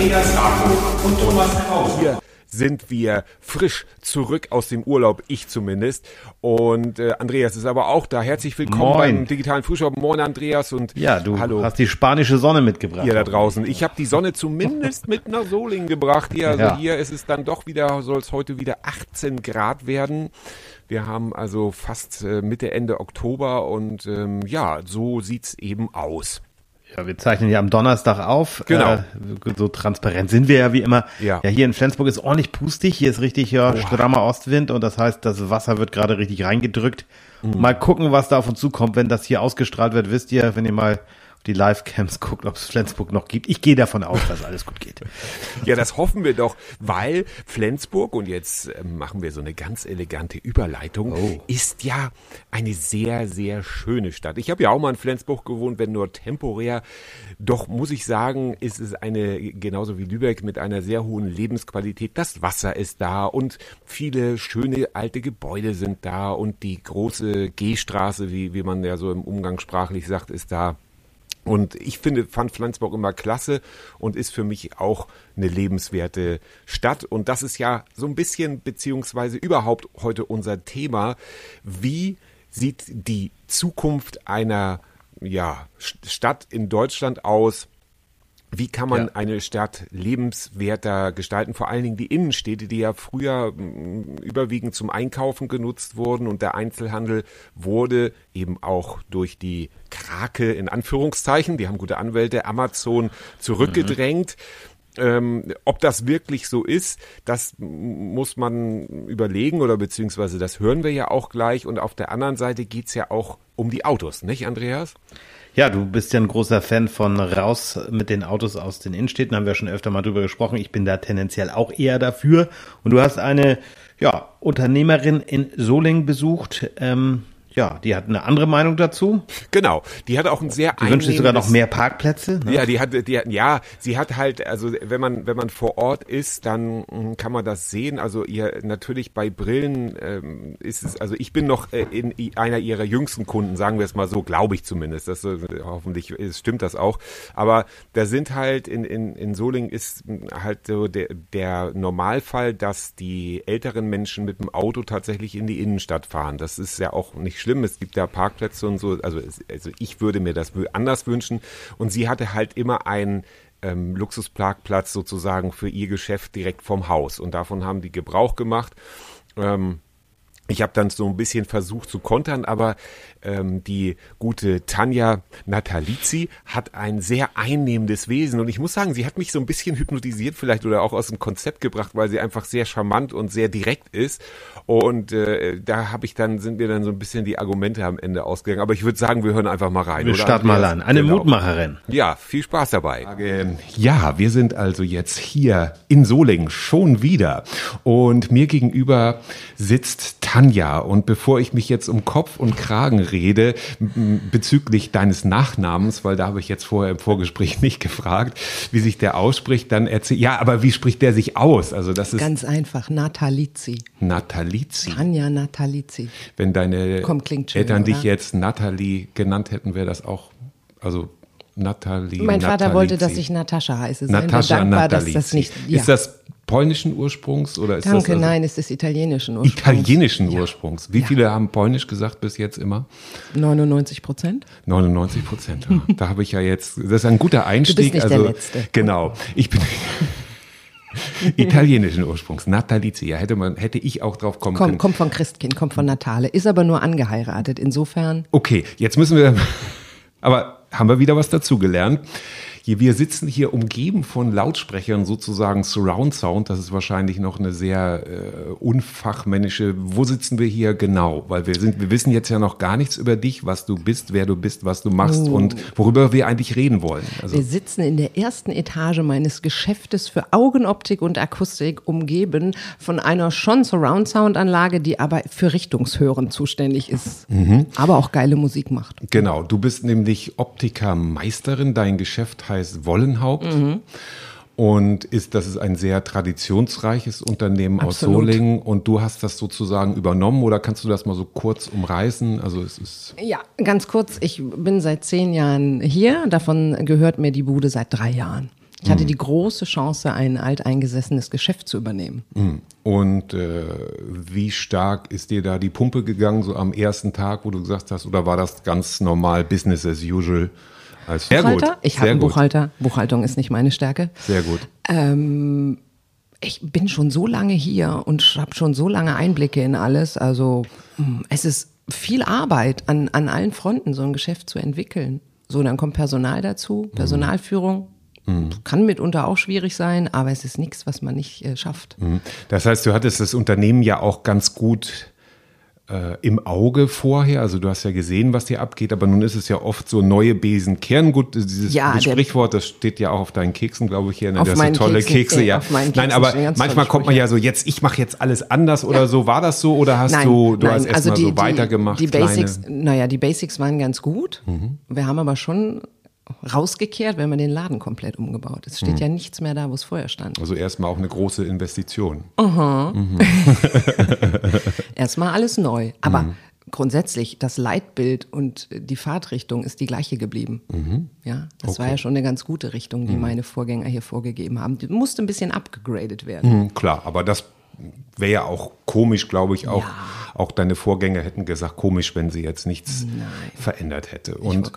Andreas Rapo und Thomas Kraus. Hier sind wir frisch zurück aus dem Urlaub, ich zumindest. Und äh, Andreas ist aber auch da. Herzlich willkommen Moin. beim digitalen Frühstück. Moin Andreas und Ja, du hallo. hast die spanische Sonne mitgebracht. Ihr da draußen. Ich habe die Sonne zumindest mit nach Solingen gebracht. Hier, also Ja. hier ist es dann doch wieder, soll es heute wieder 18 Grad werden. Wir haben also fast äh, Mitte, Ende Oktober und ähm, ja, so sieht's eben aus. Ja, wir zeichnen ja am Donnerstag auf. Genau. Äh, so transparent sind wir ja wie immer. Ja. ja, hier in Flensburg ist ordentlich pustig. Hier ist richtig ja, strammer Ostwind und das heißt, das Wasser wird gerade richtig reingedrückt. Mhm. Mal gucken, was da auf uns zukommt, wenn das hier ausgestrahlt wird. Wisst ihr, wenn ihr mal die Live-Cams guckt, ob es Flensburg noch gibt. Ich gehe davon aus, dass alles gut geht. Ja, das hoffen wir doch, weil Flensburg, und jetzt ähm, machen wir so eine ganz elegante Überleitung, Oh. ist ja eine sehr, sehr schöne Stadt. Ich habe ja auch mal in Flensburg gewohnt, wenn nur temporär. Doch muss ich sagen, ist es eine, genauso wie Lübeck, mit einer sehr hohen Lebensqualität. Das Wasser ist da und viele schöne alte Gebäude sind da und die große Gehstraße, wie, wie man ja so im Umgangssprachlich sagt, ist da. Und ich finde, fand Flensburg immer klasse und ist für mich auch eine lebenswerte Stadt. Und das ist ja so ein bisschen, beziehungsweise überhaupt heute unser Thema. Wie sieht die Zukunft einer ja, St- Stadt in Deutschland aus? Wie kann man Ja. eine Stadt lebenswerter gestalten? Vor allen Dingen die Innenstädte, die ja früher mm, überwiegend zum Einkaufen genutzt wurden und der Einzelhandel wurde eben auch durch die Krake in Anführungszeichen, die haben gute Anwälte, Amazon zurückgedrängt. Ähm, ob das wirklich so ist, das muss man überlegen oder beziehungsweise das hören wir ja auch gleich. Und auf der anderen Seite geht's ja auch um die Autos, nicht Andreas? Ja, du bist ja ein großer Fan von raus mit den Autos aus den Innenstädten, haben wir schon öfter mal drüber gesprochen. Ich bin da tendenziell auch eher dafür. Und du hast eine, ja, Unternehmerin in Solingen besucht. Ähm, ja, die hat eine andere Meinung dazu. Genau, die hat auch ein sehr Die wünscht sich sogar noch mehr Parkplätze. Ne? Ja, die hat, die hat, ja, sie hat halt, also wenn man, wenn man vor Ort ist, dann mm, kann man das sehen. Also ihr natürlich bei Brillen ähm, ist es, also ich bin noch äh, in einer ihrer jüngsten Kunden, sagen wir es mal so, glaube ich zumindest. Das äh, hoffentlich ist, stimmt das auch. Aber da sind halt in in in Solingen ist mm, halt so der der Normalfall, dass die älteren Menschen mit dem Auto tatsächlich in die Innenstadt fahren. Das ist ja auch nicht schlimm. Es gibt da Parkplätze und so. Also, also ich würde mir das anders wünschen. Und sie hatte halt immer einen ähm, Luxusparkplatz sozusagen für ihr Geschäft direkt vom Haus. Und davon haben die Gebrauch gemacht. Ähm, ich habe dann so ein bisschen versucht zu kontern, aber ähm, die gute Tanja Natalizzi hat ein sehr einnehmendes Wesen und ich muss sagen, sie hat mich so ein bisschen hypnotisiert vielleicht oder auch aus dem Konzept gebracht, weil sie einfach sehr charmant und sehr direkt ist und äh, da habe ich dann sind mir dann so ein bisschen die Argumente am Ende ausgegangen, aber ich würde sagen, wir hören einfach mal rein. Wir oder, starten mal an. Eine Genau. Mutmacherin. Ja, viel Spaß dabei. Ja, wir sind also jetzt hier in Solingen schon wieder. Und mir gegenüber sitzt Tanja. Und bevor ich mich jetzt um Kopf und Kragen rede bezüglich deines Nachnamens, weil da habe ich jetzt vorher im Vorgespräch nicht gefragt, wie sich der ausspricht, dann erzähl, ja, aber wie spricht der sich aus? Also das ist Ganz einfach, Natalizzi. Natalizzi. Tanja Natalizzi. Wenn deine Komm, schön, Eltern dich oder? jetzt Natalie genannt hätten, wäre das auch, also Natalie. Mein Vater wollte, dass ich Natascha heiße. Natascha dankbar, dass Natalizzi. das nicht. Ja. Ist das polnischen Ursprungs oder ist Danke, das also nein, es ist italienischen Ursprungs. italienischen Ursprungs? Wie viele haben polnisch gesagt bis jetzt immer? 99 Prozent. 99 Prozent. Ja. Da habe ich ja jetzt, das ist ein guter Einstieg. nicht der also, Letzte. Genau. Ich bin italienischen Ursprungs. Natalizia. Ja, hätte man, hätte ich auch drauf kommen Komm, können. kommt von Christkind, kommt von Natale, ist aber nur angeheiratet. Insofern. Okay, jetzt müssen wir, aber haben wir wieder was dazugelernt. Hier, wir sitzen hier umgeben von Lautsprechern, sozusagen Surround Sound. Das ist wahrscheinlich noch eine sehr äh, unfachmännische. Wo sitzen wir hier genau? Weil wir sind, wir wissen jetzt ja noch gar nichts über dich, was du bist, wer du bist, was du machst und worüber wir eigentlich reden wollen. Also Wir sitzen in der ersten Etage meines Geschäftes für Augenoptik und Akustik, umgeben von einer schon Surround-Sound-Anlage, die aber für Richtungshören zuständig ist, Mhm. aber auch geile Musik macht. Genau, du bist nämlich Optikermeisterin. Dein Geschäft heißt Wollenhaupt. Und ist, das ist ein sehr traditionsreiches Unternehmen aus Absolut. Solingen. Und du hast das sozusagen übernommen oder kannst du das mal so kurz umreißen? Also es ist. Ja, ganz kurz, ich bin seit zehn Jahren hier, davon gehört mir die Bude seit drei Jahren. Ich hatte die große Chance, ein alteingesessenes Geschäft zu übernehmen. Und äh, wie stark ist dir da die Pumpe gegangen, so am ersten Tag, wo du gesagt hast, oder war das ganz normal, Business as usual? Als sehr Buchhalter? gut. Ich habe einen gut. Buchhalter. Buchhaltung ist nicht meine Stärke. Sehr gut. Ähm, ich bin schon so lange hier und habe schon so lange Einblicke in alles. Also mh, es ist viel Arbeit an, an allen Fronten, so ein Geschäft zu entwickeln. So, dann kommt Personal dazu, Personalführung. Kann mitunter auch schwierig sein, aber es ist nichts, was man nicht äh, schafft. Das heißt, du hattest das Unternehmen ja auch ganz gut äh, im Auge vorher. Also du hast ja gesehen, was hier abgeht, aber nun ist es ja oft so neue Besen kehren gut. Dieses Ja, Sprichwort, das steht ja auch auf deinen Keksen, glaube ich, hier. Ne? Auf das sind tolle Keksen, Kekse, ja. meinen Nein, Keksen aber manchmal kommt man ja so, jetzt, ich mache jetzt alles anders oder so. War das so oder hast Nein, du, du nein, hast erstmal also so weitergemacht? Die, die Basics, Mhm. naja, die Basics waren ganz gut. Wir haben aber schon rausgekehrt, wenn man den Laden komplett umgebaut. Es Mhm. steht ja nichts mehr da, wo es vorher stand. Also erstmal auch eine große Investition. Erstmal alles neu. Aber Mhm. grundsätzlich, das Leitbild und die Fahrtrichtung ist die gleiche geblieben. Mhm. Ja, das war ja schon eine ganz gute Richtung, die meine Vorgänger hier vorgegeben haben. Die musste ein bisschen abgegradet werden. Hm, Klar, aber das wäre ja auch komisch, glaube ich, auch, auch deine Vorgänger hätten gesagt, komisch, wenn sie jetzt nichts verändert hätte. Und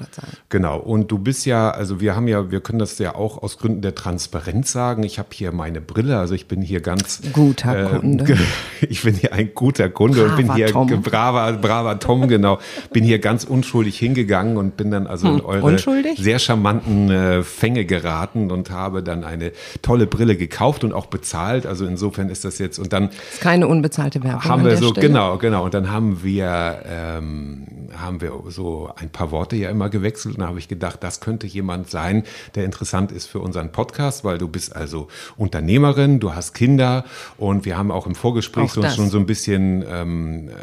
genau, und du bist ja, also wir haben ja, wir können das ja auch aus Gründen der Transparenz sagen. Ich habe hier meine Brille, also ich bin hier ganz Guter äh, Kunde. Ich bin hier ein guter Kunde und bin Braver hier Tom. braver, braver Tom, genau. Bin hier ganz unschuldig hingegangen und bin dann also in Hm, eure unschuldig? sehr charmanten äh, Fänge geraten und habe dann eine tolle Brille gekauft und auch bezahlt. Also insofern ist das jetzt und dann Ist keine unbezahlte Werbung. haben wir so Stelle. genau genau und dann haben wir ähm, haben wir so ein paar Worte ja immer gewechselt und da habe ich gedacht, das könnte jemand sein, der interessant ist für unseren Podcast, weil du bist also Unternehmerin, du hast Kinder und wir haben auch im Vorgespräch Auch schon so ein bisschen ähm, äh,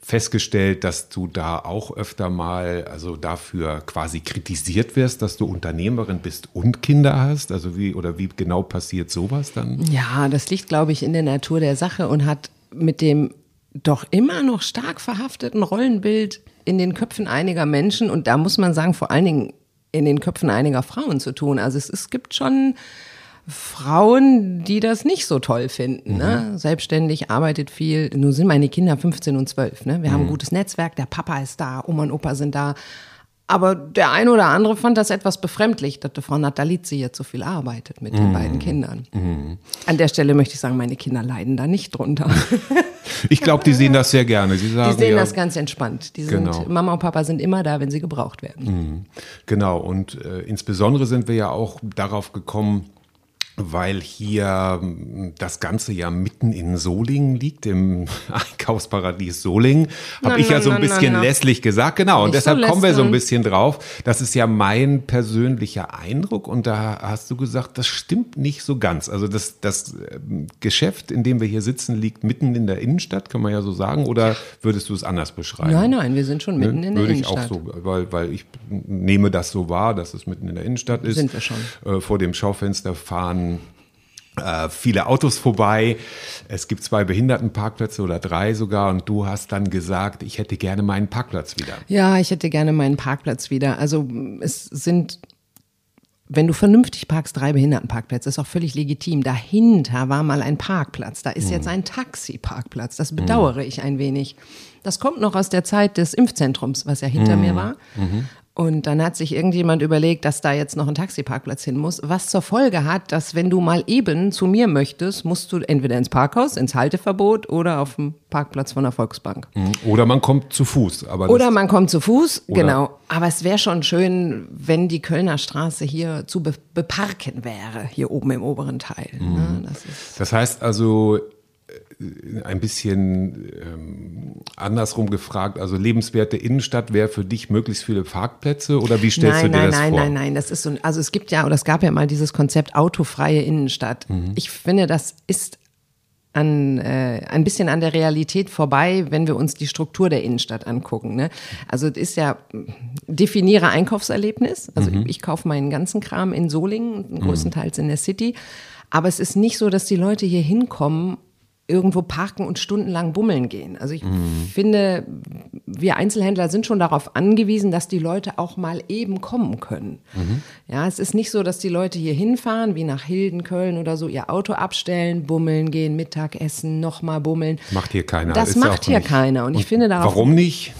festgestellt, dass du da auch öfter mal also dafür quasi kritisiert wirst, dass du Unternehmerin bist und Kinder hast. Also wie oder wie genau passiert sowas dann? Ja, das liegt, glaube ich, in der Natur der Sache und hat mit dem doch immer noch stark verhafteten Rollenbild in den Köpfen einiger Menschen und da muss man sagen, vor allen Dingen in den Köpfen einiger Frauen zu tun. Also es, es gibt schon Frauen, die das nicht so toll finden. Ne? Selbstständig, arbeitet viel. Nun sind meine Kinder 15 und 12. Ne? Wir haben ein gutes Netzwerk, der Papa ist da, Oma und Opa sind da. Aber der eine oder andere fand das etwas befremdlich, dass die Frau Natalizzi jetzt so viel arbeitet mit den beiden Kindern. An der Stelle möchte ich sagen, meine Kinder leiden da nicht drunter. Ich glaube, die sehen das sehr gerne. Sie sagen Die sehen ja, das ganz entspannt. Die sind, Genau. Mama und Papa sind immer da, wenn sie gebraucht werden. Genau, und äh, insbesondere sind wir ja auch darauf gekommen, weil hier ähm, das Ganze ja mitten in Solingen liegt, im Einkaufsparadies Solingen. Habe ich ja so ein na, bisschen na, lässlich gesagt, genau. Und Nicht so deshalb kommen wir so ein bisschen drauf. Das ist ja mein persönlicher Eindruck. Und da hast du gesagt, das stimmt nicht so ganz. Also das, das ähm, Geschäft, in dem wir hier sitzen, liegt mitten in der Innenstadt, kann man ja so sagen. Oder würdest du es anders beschreiben? Nein, nein, wir sind schon mitten in der Würde ich Innenstadt. auch so, weil, weil ich nehme das so wahr, dass es mitten in der Innenstadt ist. Sind wir schon. Äh, vor dem Schaufenster fahren äh, viele Autos vorbei. Es gibt zwei Behindertenparkplätze oder drei sogar. Und du hast dann gesagt, ich hätte gerne meinen Parkplatz wieder. Ja, ich hätte gerne meinen Parkplatz wieder. Also es sind, wenn du vernünftig parkst, drei Behindertenparkplätze, ist auch völlig legitim. Dahinter war mal ein Parkplatz. Da ist jetzt ein Taxi-Parkplatz. Das bedauere ich ein wenig. Das kommt noch aus der Zeit des Impfzentrums, was ja hinter mir war. Und dann hat sich irgendjemand überlegt, dass da jetzt noch ein Taxiparkplatz hin muss, was zur Folge hat, dass wenn du mal eben zu mir möchtest, musst du entweder ins Parkhaus, ins Halteverbot oder auf dem Parkplatz von der Volksbank. Oder man kommt zu Fuß. Aber Oder das, man kommt zu Fuß, genau. Aber es wäre schon schön, wenn die Kölner Straße hier zu be beparken wäre, hier oben im oberen Teil. Ne? Das ist, das heißt also, ein bisschen ähm, andersrum gefragt, also lebenswerte Innenstadt wäre für dich möglichst viele Parkplätze oder wie stellst nein, du dir nein, das nein, vor? nein, nein. Das ist so, ein- also es gibt ja, oder es gab ja mal dieses Konzept autofreie Innenstadt. Mhm. Ich finde, das ist an, äh, ein bisschen an der Realität vorbei, wenn wir uns die Struktur der Innenstadt angucken. Ne? Also es ist ja, definiere Einkaufserlebnis. Also Mhm. ich kaufe meinen ganzen Kram in Solingen, größtenteils in der City. Aber es ist nicht so, dass die Leute hier hinkommen irgendwo parken und stundenlang bummeln gehen. Also ich finde, wir Einzelhändler sind schon darauf angewiesen, dass die Leute auch mal eben kommen können. Ja, es ist nicht so, dass die Leute hier hinfahren, wie nach Hilden, Köln oder so, ihr Auto abstellen, bummeln gehen, Mittagessen, nochmal bummeln. Macht hier keiner. Das Ist macht hier nicht- keiner. Und ich finde darauf, Warum nicht?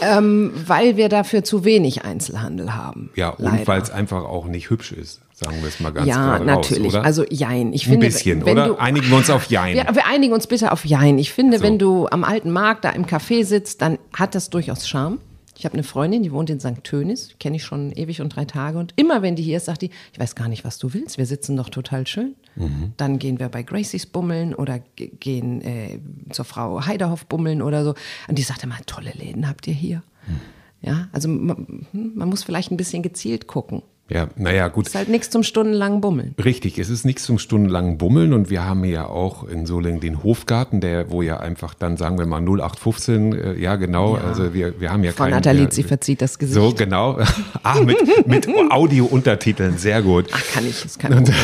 weil wir dafür zu wenig Einzelhandel haben. Ja, und weil es einfach auch nicht hübsch ist, sagen wir es mal ganz ja, gerade natürlich. raus? Also Jein. Ich Ein finde, bisschen, wenn oder? Du, Einigen wir uns auf Jein. Wir, wir einigen uns bitte auf Jein. Ich finde, So. wenn du am alten Markt da im Café sitzt, dann hat das durchaus Charme. Ich habe eine Freundin, die wohnt in St. Tönis, kenne ich schon ewig und drei Tage. Und immer wenn die hier ist, sagt die, ich weiß gar nicht, was du willst, wir sitzen doch total schön. Mhm. Dann gehen wir bei Gracies bummeln oder ge- gehen äh, zur Frau Heiderhoff bummeln oder so. Und die sagt immer, tolle Läden habt ihr hier. Hm. Ja, also man, man muss vielleicht ein bisschen gezielt gucken. Ja, naja, gut. Ist halt nichts zum stundenlangen Bummeln. Richtig, es ist nichts zum stundenlangen Bummeln und wir haben ja auch in Solingen den Hofgarten, der, wo ja einfach dann, sagen wir mal 0815, äh, ja genau, also wir, wir haben ja Frau keinen... Natalizzi wir- verzieht das Gesicht. So, genau. Ah, mit, mit Audio-Untertiteln, sehr gut. Ach, kann ich, ist kein Problem.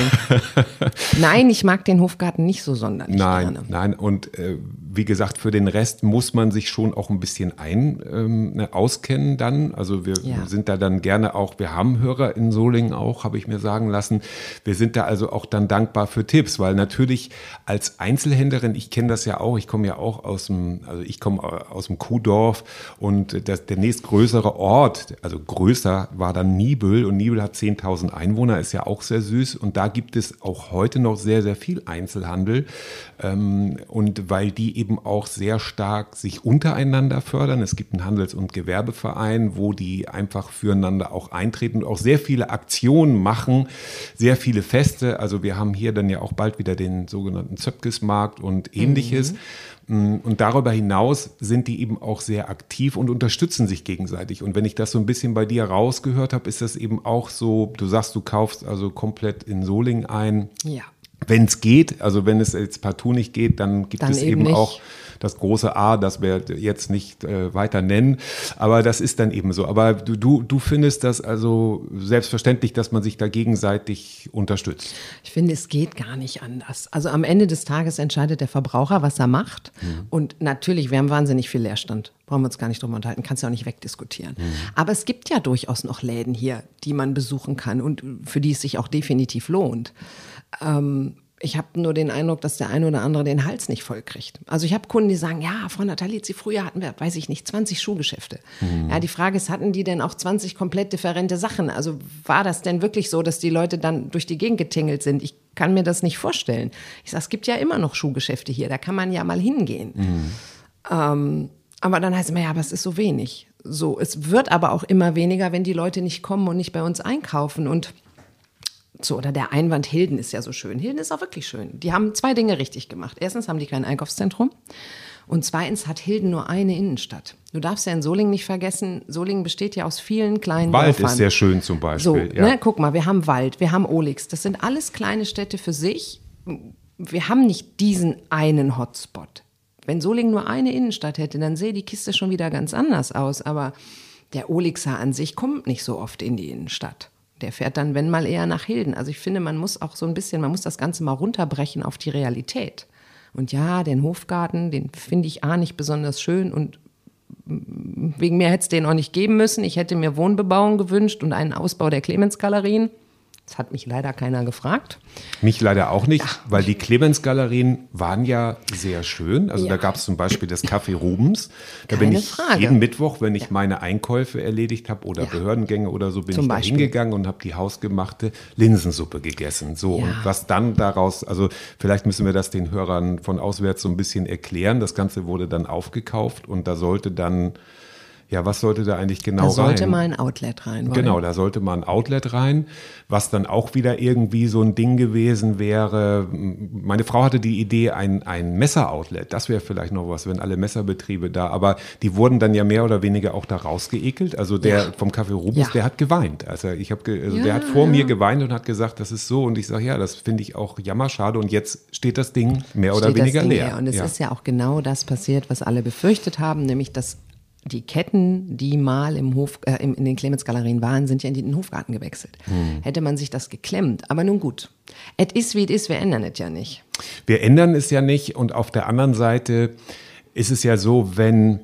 Nein, ich mag den Hofgarten nicht so sonderlich Nein, gerne. nein. Und äh, wie gesagt, für den Rest muss man sich schon auch ein bisschen ein ähm, ne, auskennen dann. Also wir Ja. sind da dann gerne auch, wir haben Hörer in Solingen auch, habe ich mir sagen lassen. Wir sind da also auch dann dankbar für Tipps, weil natürlich als Einzelhändlerin, ich kenne das ja auch, ich komme ja auch aus dem, also ich komme aus dem Kuhdorf und das, der nächstgrößere Ort, also größer war dann Nibel und Nibel hat 10.000 Einwohner, ist ja auch sehr süß und da gibt es auch heute noch sehr, sehr viel Einzelhandel ähm, und weil die eben auch sehr stark sich untereinander fördern. Es gibt einen Handels- und Gewerbeverein, wo die einfach füreinander auch eintreten und auch sehr viele Aktionen machen, sehr viele Feste. Also wir haben hier dann ja auch bald wieder den sogenannten Zöpkesmarkt und ähnliches. Mm, Und darüber hinaus sind die eben auch sehr aktiv und unterstützen sich gegenseitig. Und wenn ich das so ein bisschen bei dir rausgehört habe, ist das eben auch so, du sagst, du kaufst also komplett in Solingen ein. Ja. Wenn es geht, also wenn es jetzt partout nicht geht, dann gibt Dann es eben eben auch das große A, das wir jetzt nicht äh, weiter nennen. Aber das ist dann eben so. Aber du, du, du findest das also selbstverständlich, dass man sich da gegenseitig unterstützt. Ich finde, es geht gar nicht anders. Also am Ende des Tages entscheidet der Verbraucher, was er macht. Und natürlich, wir haben wahnsinnig viel Leerstand. Brauchen wir uns gar nicht drüber unterhalten. Kannst du auch nicht wegdiskutieren. Aber es gibt ja durchaus noch Läden hier, die man besuchen kann und für die es sich auch definitiv lohnt. Ähm, ich habe nur den Eindruck, dass der eine oder andere den Hals nicht voll kriegt. Also ich habe Kunden, die sagen, ja, Frau Natalizzi, früher hatten wir, weiß ich nicht, 20 Schuhgeschäfte. Ja, die Frage ist, hatten die denn auch 20 komplett differente Sachen? Also war das denn wirklich so, dass die Leute dann durch die Gegend getingelt sind? Ich kann mir das nicht vorstellen. Ich sage, es gibt ja immer noch Schuhgeschäfte hier, da kann man ja mal hingehen. Ähm, aber dann heißt es immer, ja, aber es ist so wenig. So, es wird aber auch immer weniger, wenn die Leute nicht kommen und nicht bei uns einkaufen. Und so, oder der Einwand Hilden ist ja so schön. Hilden ist auch wirklich schön. Die haben zwei Dinge richtig gemacht. Erstens haben die kein Einkaufszentrum. Und zweitens hat Hilden nur eine Innenstadt. Du darfst ja in Solingen nicht vergessen, Solingen besteht ja aus vielen kleinen Wald Dörfern. ist sehr schön zum So, Beispiel. ja. ne, guck mal, wir haben Wald, wir haben Olix. Das sind alles kleine Städte für sich. Wir haben nicht diesen einen Hotspot. Wenn Solingen nur eine Innenstadt hätte, dann sähe die Kiste schon wieder ganz anders aus. Aber der Olixer an sich kommt nicht so oft in die Innenstadt. Der fährt dann, wenn mal, eher nach Hilden. Also ich finde, man muss auch so ein bisschen, man muss das Ganze mal runterbrechen auf die Realität. Und ja, den Hofgarten, den finde ich A nicht besonders schön und wegen mir hätte es den auch nicht geben müssen. Ich hätte mir Wohnbebauung gewünscht und einen Ausbau der Clemens-Galerien. Das hat mich leider keiner gefragt. Mich leider auch nicht, weil die Clemens-Galerien waren ja sehr schön. Also Ja. da gab es zum Beispiel das Café Rubens. Da bin Keine ich Frage. jeden Mittwoch, wenn ich meine Einkäufe erledigt habe oder Ja. Behördengänge oder so, bin Zum ich da Beispiel. hingegangen und habe die hausgemachte Linsensuppe gegessen. So, Ja. und was dann daraus, also vielleicht müssen wir das den Hörern von auswärts so ein bisschen erklären. Das Ganze wurde dann aufgekauft und da sollte dann, ja, was sollte da eigentlich genau Da sollte rein? mal ein Outlet rein. wollen. Genau, da sollte mal ein Outlet rein, was dann auch wieder irgendwie so ein Ding gewesen wäre. Meine Frau hatte die Idee, ein, ein Messer-Outlet. Das wäre vielleicht noch was, wenn alle Messerbetriebe da, aber die wurden dann ja mehr oder weniger auch da rausgeekelt. Also der Ja. vom Café Rubens, Ja. der hat geweint. Also ich habe, ge also Ja, der hat vor mir geweint und hat gesagt, das ist so. Und ich sage, ja, das finde ich auch jammerschade. Und jetzt steht das Ding mehr oder steht das weniger leer. leer. Und es ist ja auch genau das passiert, was alle befürchtet haben, nämlich dass die Ketten, die mal im Hof, äh, in den Clemens-Galerien waren, sind ja in den Hofgarten gewechselt. Hätte man sich das geklemmt. Aber nun gut. Es ist, wie es ist, wir ändern es ja nicht. Wir ändern es ja nicht und auf der anderen Seite ist es ja so, wenn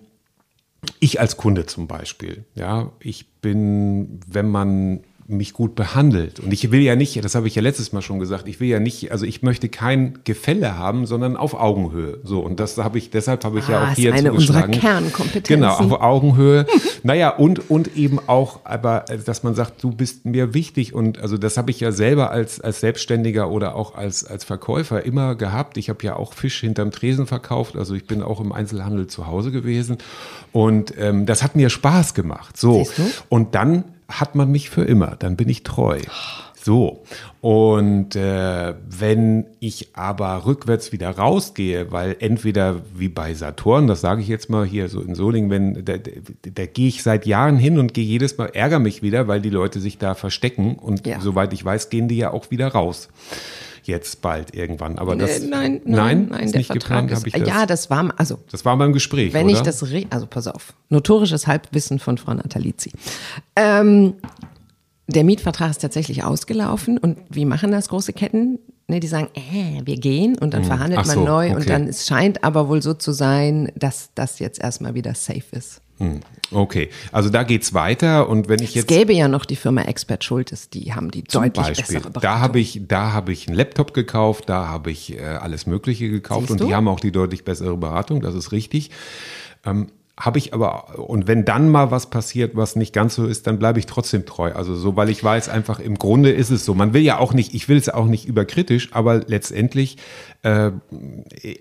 ich als Kunde zum Beispiel, ja, ich bin, wenn man mich gut behandelt. Und ich will ja nicht, das habe ich ja letztes Mal schon gesagt, ich will ja nicht, also ich möchte kein Gefälle haben, sondern auf Augenhöhe. So, und das habe ich, deshalb habe ich ja Ah, auch ist hier eine unserer zugeschlagen. Kernkompetenzen. Genau, auf Augenhöhe. naja, und, und eben auch, aber, äh, dass man sagt, du bist mir wichtig. Und also das habe ich ja selber als, als Selbstständiger oder auch als, als Verkäufer immer gehabt. Ich habe ja auch Fisch hinterm Tresen verkauft. Also ich bin auch im Einzelhandel zu Hause gewesen. Und ähm, das hat mir Spaß gemacht. So. Und dann hat man mich für immer. Dann bin ich treu. So. Und äh, wenn ich aber rückwärts wieder rausgehe, weil entweder wie bei Saturn, das sage ich jetzt mal hier so in Solingen, wenn da, da, da gehe ich seit Jahren hin und gehe jedes Mal, ärgere mich wieder, weil die Leute sich da verstecken und Ja. soweit ich weiß, gehen die ja auch wieder raus. Jetzt bald irgendwann. Aber das nein, nein, nein, ist der nicht Vertrag geplant, ist, habe ich das. ja, das war, also das war beim Gespräch, Wenn oder? ich das, also pass auf, notorisches Halbwissen von Frau Natalizzi. Ähm, der Mietvertrag ist tatsächlich ausgelaufen und wie machen das große Ketten? Ne, die sagen, äh, wir gehen und dann verhandelt Ach man so, neu okay. und dann es scheint aber wohl so zu sein, dass das jetzt erstmal wieder safe ist. Hm, Okay, also da geht's weiter und wenn ich Es jetzt gäbe ja noch die Firma Expert Schultes, die haben die Zum deutlich Beispiel, bessere Beratung. da habe ich, da habe ich einen Laptop gekauft, da habe ich äh, alles Mögliche gekauft Siehst und die du? haben auch die deutlich bessere Beratung, das ist richtig. Ähm, habe ich aber, und wenn dann mal was passiert, was nicht ganz so ist, dann bleibe ich trotzdem treu. Also so, weil ich weiß einfach, im Grunde ist es so. Man will ja auch nicht, ich will es auch nicht überkritisch, aber letztendlich, äh,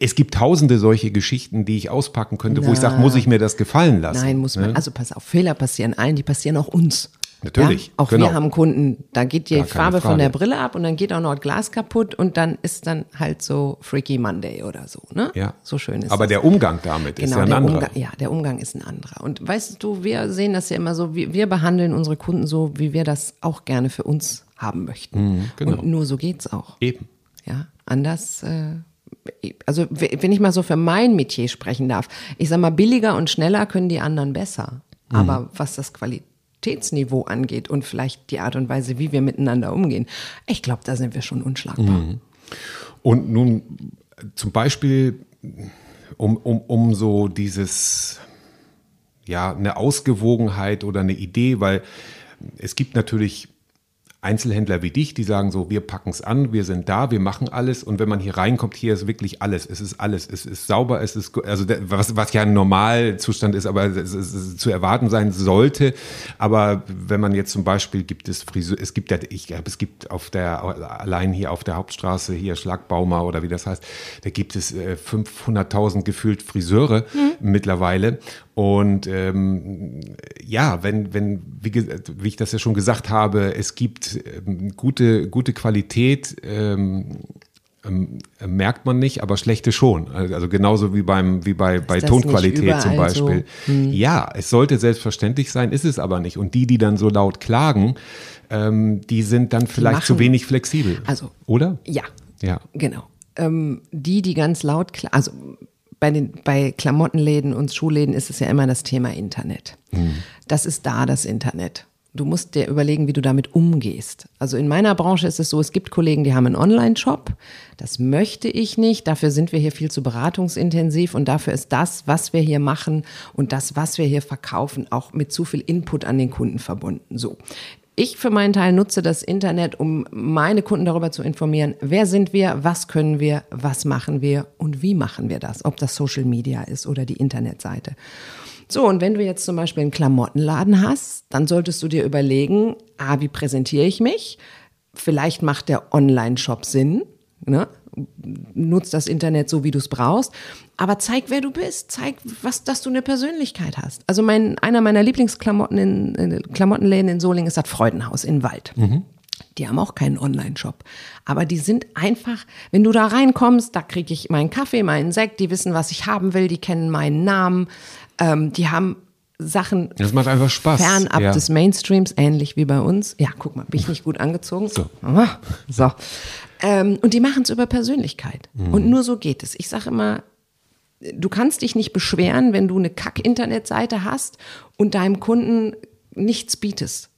es gibt tausende solche Geschichten, die ich auspacken könnte, wo ich Na. sage, muss ich mir das gefallen lassen? Nein, muss man. Ne? Also pass auf, Fehler passieren allen, die passieren auch uns. Natürlich, Ja? Auch genau. wir haben Kunden, da geht die Gar Farbe von der Brille ab und dann geht auch noch Glas kaputt und dann ist dann halt so Freaky Monday oder so, ne? Ja. So schön ist Aber das. der Umgang damit ist Genau, ja ein der anderer. Umgang, ja, der Umgang ist ein anderer. Und weißt du, wir sehen das ja immer so, wir, wir behandeln unsere Kunden so, wie wir das auch gerne für uns haben möchten. genau. Und nur so geht's auch. Eben. Ja, anders, äh, also wenn ich mal so für mein Metier sprechen darf, ich sag mal, billiger und schneller können die anderen besser. Mhm. Aber was das Qualitätsniveau angeht und vielleicht die Art und Weise, wie wir miteinander umgehen, ich glaube, da sind wir schon unschlagbar. Mhm. Und nun zum Beispiel, um, um, um so dieses, ja, eine Ausgewogenheit oder eine Idee, weil es gibt natürlich Einzelhändler wie dich, die sagen so, wir packen es an, wir sind da, wir machen alles. Und wenn man hier reinkommt, hier ist wirklich alles, es ist alles, es ist sauber, es ist, also was, was ja ein Normalzustand ist, aber es, es, es zu erwarten sein sollte, aber wenn man jetzt zum Beispiel gibt es Friseur, es gibt ja, ich glaube, es gibt auf der, allein hier auf der Hauptstraße, hier Schlagbaumer oder wie das heißt, da gibt es äh, 500.000 gefühlt Friseure mittlerweile und ähm, ja, wenn, wenn wie, wie ich das ja schon gesagt habe, es gibt ähm, gute, gute Qualität, ähm, ähm, merkt man nicht, aber schlechte schon. Also genauso wie beim wie bei, bei Tonqualität zum überall so? Beispiel. Ja, es sollte selbstverständlich sein, ist es aber nicht. Und die, die dann so laut klagen, ähm, die sind dann vielleicht zu wenig flexibel. Also- oder? Ja, Ja. genau. Ähm, die, die ganz laut, kla- also bei den bei Klamottenläden und Schuhläden ist es ja immer das Thema Internet. Das ist da das Internet. Du musst dir überlegen, wie du damit umgehst. Also in meiner Branche ist es so, es gibt Kollegen, die haben einen Online-Shop. Das möchte ich nicht. Dafür sind wir hier viel zu beratungsintensiv und dafür ist das, was wir hier machen und das, was wir hier verkaufen, auch mit zu viel Input an den Kunden verbunden. So. Ich für meinen Teil nutze das Internet, um meine Kunden darüber zu informieren, wer sind wir, was können wir, was machen wir und wie machen wir das, ob das Social Media ist oder die Internetseite. So, und wenn du jetzt zum Beispiel einen Klamottenladen hast, dann solltest du dir überlegen, ah, wie präsentiere ich mich? Vielleicht macht der Online-Shop Sinn, ne? Nutzt das Internet so, wie du es brauchst, aber zeig, wer du bist, zeig, was, dass du eine Persönlichkeit hast. Also mein, einer meiner Lieblingsklamotten in, in Klamottenläden in Solingen ist das Freudenhaus in Wald. Die haben auch keinen Online-Shop. Aber die sind einfach, wenn du da reinkommst, da kriege ich meinen Kaffee, meinen Sekt, die wissen, was ich haben will, die kennen meinen Namen, ähm, die haben Sachen Das macht einfach Spaß. fernab ja. des Mainstreams, ähnlich wie bei uns. Ja, guck mal, bin ich nicht gut angezogen? So. Ah, so. Ähm, und die machen es über Persönlichkeit. Mhm. Und nur so geht es. Ich sage immer, du kannst dich nicht beschweren, wenn du eine Kack-Internetseite hast und deinem Kunden nichts bietest.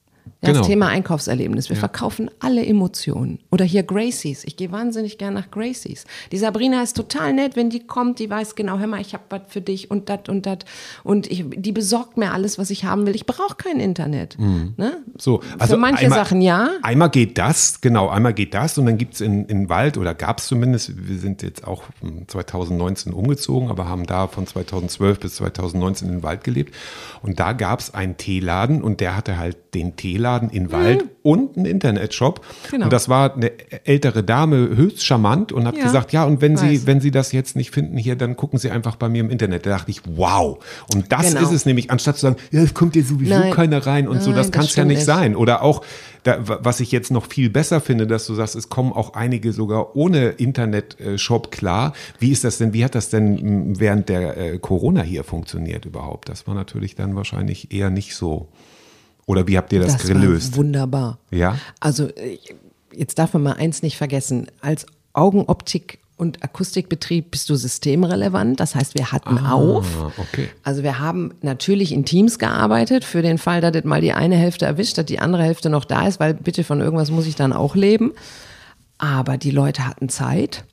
Ja, Genau. Das Thema Einkaufserlebnis. Wir verkaufen alle Emotionen. Oder hier Gracies. Ich gehe wahnsinnig gern nach Gracies. Die Sabrina ist total nett, wenn die kommt. Die weiß genau, hör mal, ich habe was für dich und dat und dat. Und ich, die besorgt mir alles, was ich haben will. Ich brauche kein Internet. Ne? So, also für manche einmal, Sachen ja. Einmal geht das, genau, einmal geht das und dann gibt's in, in Wald oder gab's zumindest, wir sind jetzt auch hm, 2019 umgezogen, aber haben da von 2012 bis 2019 in den Wald gelebt und da gab's einen Teeladen und der hatte halt den Teeladen in Wald und einen Internetshop Mhm. Genau. und das war eine ältere Dame, höchst charmant und hat Ja, gesagt, ja und wenn Sie, wenn Sie das jetzt nicht finden hier, dann gucken Sie einfach bei mir im Internet. Da dachte ich, wow und das Genau. ist es nämlich, anstatt zu sagen, ja, es kommt ja sowieso Nein. keiner rein und so, Nein, das das kann es ja nicht nicht. sein. Oder auch, da, was ich jetzt noch viel besser finde, dass du sagst, es kommen auch einige sogar ohne Internet-Shop klar. Wie ist das denn, wie hat das denn während der äh, Corona hier funktioniert überhaupt? Das war natürlich dann wahrscheinlich eher nicht so. Oder wie habt ihr das, Das gelöst? wunderbar. Ja? Also jetzt darf man mal eins nicht vergessen. Als Augenoptik und Akustikbetrieb bist du systemrelevant. Das heißt, wir hatten auf. Ah, okay. Also wir haben natürlich in Teams gearbeitet für den Fall, dass das mal die eine Hälfte erwischt, dass die andere Hälfte noch da ist, weil bitte von irgendwas muss ich dann auch leben. Aber die Leute hatten Zeit.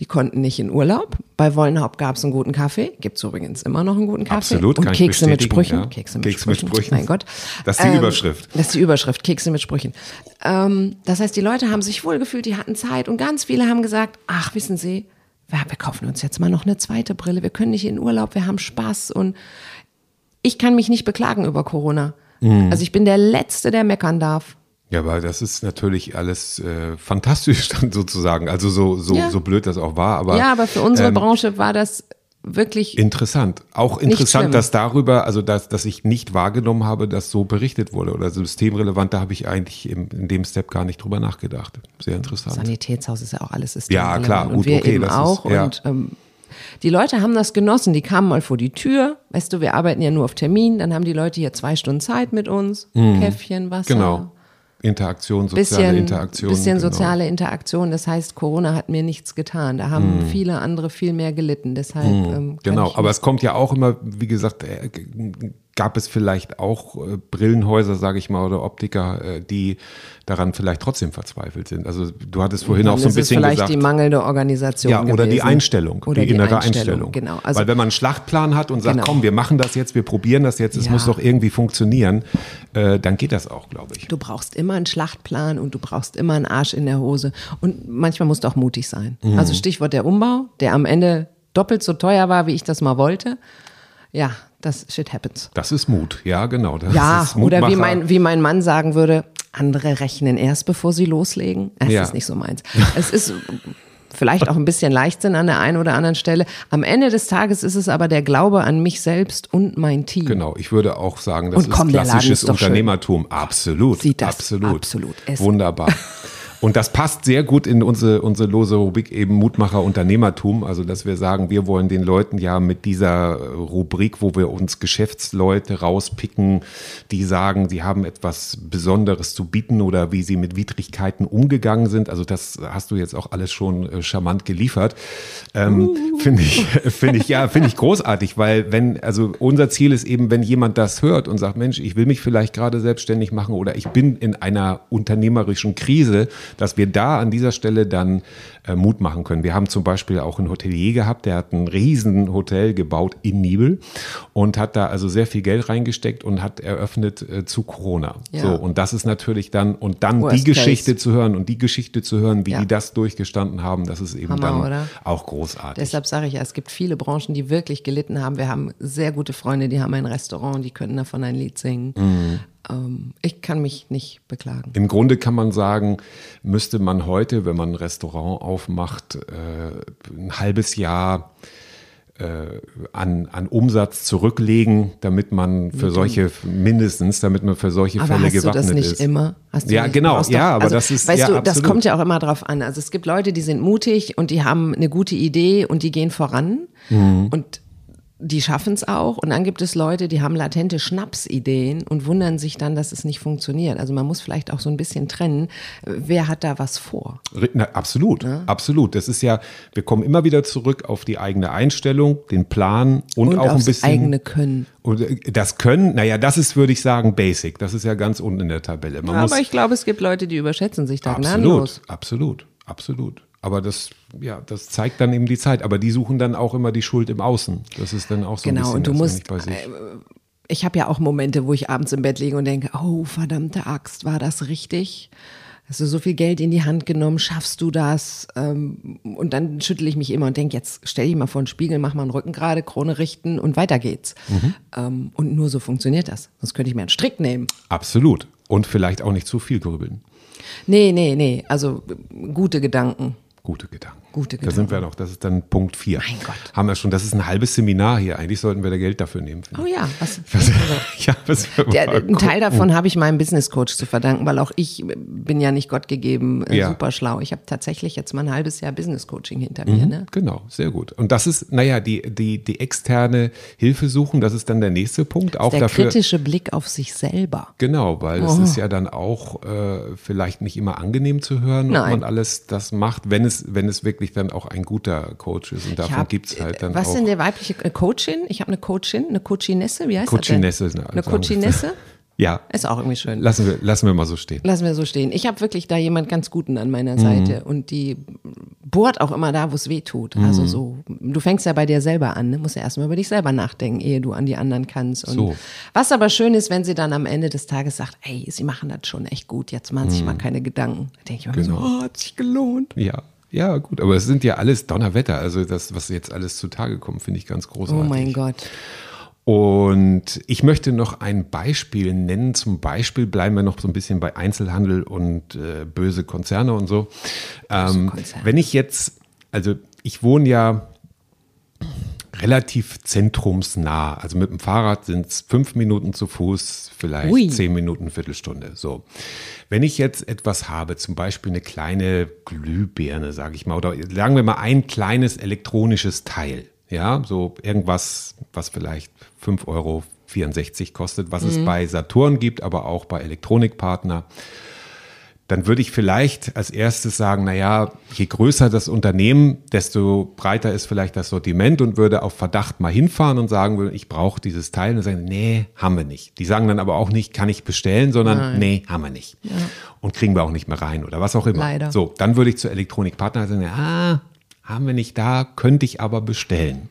Die konnten nicht in Urlaub. Bei Wollenhaupt gab es einen guten Kaffee. Gibt es übrigens immer noch einen guten Kaffee. Absolut, Und Kekse mit Sprüchen. ja. Kekse mit Kekse mit Sprüchen. Sprüchen. Mein Gott. Das ist die Überschrift. Das ist die Überschrift. Kekse mit Sprüchen. Ähm, das heißt, die Leute haben sich wohlgefühlt, die hatten Zeit und ganz viele haben gesagt, ach, wissen Sie, wir, wir kaufen uns jetzt mal noch eine zweite Brille. Wir können nicht in Urlaub, wir haben Spaß und ich kann mich nicht beklagen über Corona. Mhm. Also ich bin der Letzte, der meckern darf. Ja, aber das ist natürlich alles äh, fantastisch dann sozusagen. Also so, so, Ja. so blöd das auch war. Aber, ja, aber für unsere ähm, Branche war das wirklich Interessant. Auch interessant, dass darüber, also dass, dass ich nicht wahrgenommen habe, dass so berichtet wurde oder systemrelevant, da habe ich eigentlich im, in dem Step gar nicht drüber nachgedacht. Sehr interessant. Sanitätshaus ist ja auch alles Ja, systemrelevant. klar, und gut, wir okay, eben das ist- auch. ja. Und ähm, die Leute haben das genossen. Die kamen mal vor die Tür. Weißt du, wir arbeiten ja nur auf Termin. Dann haben die Leute hier zwei Stunden Zeit mit uns. Käffchen, Wasser. Genau. Interaktion, soziale Bisschen, Interaktion. bisschen genau. soziale Interaktion. Das heißt, Corona hat mir nichts getan. Da haben viele andere viel mehr gelitten. Deshalb ähm, kann Genau, aber es kommt ja auch immer, wie gesagt, äh, gab es vielleicht auch äh, Brillenhäuser, sage ich mal, oder Optiker, äh, die daran vielleicht trotzdem verzweifelt sind. Also du hattest vorhin auch so ein bisschen vielleicht gesagt. die mangelnde Organisation Ja, oder die gewesen. Einstellung, Oder die, innere Einstellung. Genau. Also Weil wenn man einen Schlachtplan hat und sagt, Genau. komm, wir machen das jetzt, wir probieren das jetzt, es Ja. muss doch irgendwie funktionieren, äh, dann geht das auch, glaube ich. Du brauchst immer einen Schlachtplan und du brauchst immer einen Arsch in der Hose. Und manchmal musst du auch mutig sein. Mhm. Also Stichwort der Umbau, der am Ende doppelt so teuer war, wie ich das mal wollte. Ja, das shit happens. Das ist Mut, ja, genau. Das Ja, oder wie mein, wie mein Mann sagen würde, andere rechnen erst, bevor sie loslegen. Es Ja. ist nicht so meins. Es ist vielleicht auch ein bisschen Leichtsinn an der einen oder anderen Stelle. Am Ende des Tages ist es aber der Glaube an mich selbst und mein Team. Genau, ich würde auch sagen, das Und komm, ist Laden klassisches ist doch schön. Unternehmertum. Absolut. Sieht das absolut. absolut. Wunderbar. Und das passt sehr gut in unsere, unsere lose Rubrik eben Mutmacher Unternehmertum. Also, dass wir sagen, wir wollen den Leuten ja mit dieser Rubrik, wo wir uns Geschäftsleute rauspicken, die sagen, sie haben etwas Besonderes zu bieten oder wie sie mit Widrigkeiten umgegangen sind. Also, das hast du jetzt auch alles schon äh, charmant geliefert. Ähm, Finde ich, finde ich, ja, finde ich großartig, weil wenn, also unser Ziel ist eben, wenn jemand das hört und sagt, Mensch, ich will mich vielleicht gerade selbstständig machen oder ich bin in einer unternehmerischen Krise, dass wir da an dieser Stelle dann äh, Mut machen können. Wir haben zum Beispiel auch einen Hotelier gehabt, der hat ein riesen Hotel gebaut in Nibel und hat da also sehr viel Geld reingesteckt und hat eröffnet äh, zu Corona. Ja. So, und das ist natürlich dann, und dann Worst die Geschichte case. zu hören und die Geschichte zu hören, wie Ja. die das durchgestanden haben, das ist eben Hammer, dann oder? auch großartig. Deshalb sage ich ja, es gibt viele Branchen, die wirklich gelitten haben. Wir haben sehr gute Freunde, die haben ein Restaurant, die können davon ein Lied singen. Mhm. Ähm, ich kann mich nicht beklagen. Im Grunde kann man sagen, müsste man heute, wenn man ein Restaurant aufmacht, äh, ein halbes Jahr äh, an, an Umsatz zurücklegen, damit man für solche, mindestens, damit man für solche Aber Fälle hast du gewappnet das nicht ist. immer? Ja, nicht? genau, brauchst ja, aber das ist- Weißt ja, du, das absolut. kommt ja auch immer drauf an. Also es gibt Leute, die sind mutig und die haben eine gute Idee und die gehen voran. Mhm. Und die schaffen es auch. Und dann gibt es Leute, die haben latente Schnapsideen und wundern sich dann, dass es nicht funktioniert. Also man muss vielleicht auch so ein bisschen trennen, wer hat da was vor. Na, absolut, absolut. Das ist ja, wir kommen immer wieder zurück auf die eigene Einstellung, den Plan und, Und auch ein bisschen. eigene Können. Und äh, das Können, naja, das ist, würde ich sagen, basic. Das ist ja ganz unten in der Tabelle. Man muss, Aber ich glaube, es gibt Leute, die überschätzen sich da absolut, gnadenlos. absolut, absolut. Aber das, ja, das zeigt dann eben die Zeit. Aber die suchen dann auch immer die Schuld im Außen. Das ist dann auch so ein Genau, bisschen und du musst, nicht bei sich. Ich habe ja auch Momente, wo ich abends im Bett liege und denke, oh, verdammte Axt, war das richtig? Hast du so viel Geld in die Hand genommen, schaffst du das? Ähm, Und dann schüttle ich mich immer und denke, jetzt stell dich mal vor den Spiegel, mach mal einen Rücken gerade, Krone richten und weiter geht's. Mhm. Ähm, Und nur so funktioniert das. Sonst könnte ich mir einen Strick nehmen. Absolut. Und vielleicht auch nicht zu viel grübeln. Nee, nee, nee. Also äh, gute Gedanken. Gute Gedanken. Gute Da sind wir noch, das ist dann Punkt vier. Mein Gott. Haben wir schon, das ist ein halbes Seminar hier. Eigentlich sollten wir da Geld dafür nehmen. Oh ja, was? Was, ja, was Der, ein Teil davon habe ich meinem Business Coach zu verdanken, weil auch ich bin ja nicht Gott gegeben, äh, Ja. super schlau. Ich habe tatsächlich jetzt mal ein halbes Jahr Business Coaching hinter mir. Ne? Genau, sehr gut. Und das ist, naja, die, die, die externe Hilfe suchen, das ist dann der nächste Punkt. Auch Der dafür. kritische Blick auf sich selber. Genau, weil es Oh. ist ja dann auch äh, vielleicht nicht immer angenehm zu hören, ob man alles das macht, wenn es, wenn es wirklich dann auch ein guter Coach ist. Und davon gibt es halt äh, dann Was auch. ist denn der weibliche äh, Coachin? Ich habe eine Coachin, eine Coachinesse, wie heißt Coachinesse das ist denn? eine- Eine Coachinesse? ja, Ist auch irgendwie schön. lassen wir, lassen wir mal so stehen. Lassen wir so stehen. Ich habe wirklich da jemand ganz Guten an Mhm. meiner Seite und die bohrt auch immer da, wo es weh tut. Mhm. Also so, du fängst ja bei dir selber an, ne? musst ja erstmal über dich selber nachdenken, ehe du an die anderen kannst. Und So. Was aber schön ist, wenn sie dann am Ende des Tages sagt, ey, sie machen das schon echt gut, jetzt machen sie sich mal keine Gedanken. Da denke ich mir Genau. so, oh, hat sich gelohnt. Ja. Ja, gut, aber es sind ja alles Donnerwetter. Also das, was jetzt alles zutage kommt, finde ich ganz Oh großartig. mein Gott. Und ich möchte noch ein Beispiel nennen. Zum Beispiel bleiben wir noch so ein bisschen bei Einzelhandel und äh, böse Konzerne und so. Ähm, Konzerne. wenn ich jetzt, also ich wohne ja relativ zentrumsnah. Also mit dem Fahrrad sind es fünf Minuten zu Fuß, vielleicht Ui. zehn Minuten, Viertelstunde. So. Wenn ich jetzt etwas habe, zum Beispiel eine kleine Glühbirne, sage ich mal, oder sagen wir mal ein kleines elektronisches Teil, ja, so irgendwas, was vielleicht 5,64 Euro kostet, was es bei Saturn gibt, aber auch bei Elektronikpartner dann würde ich vielleicht als erstes sagen, naja, je größer das Unternehmen, desto breiter ist vielleicht das Sortiment und würde auf Verdacht mal hinfahren und sagen, ich brauche dieses Teil und dann sagen, nee, haben wir nicht. Die sagen dann aber auch nicht, kann ich bestellen, sondern nee, haben wir nicht. Und kriegen wir auch nicht mehr rein oder was auch immer. Leider. So, dann würde ich zur Elektronikpartner sagen, ah, haben wir nicht da, könnte ich aber bestellen.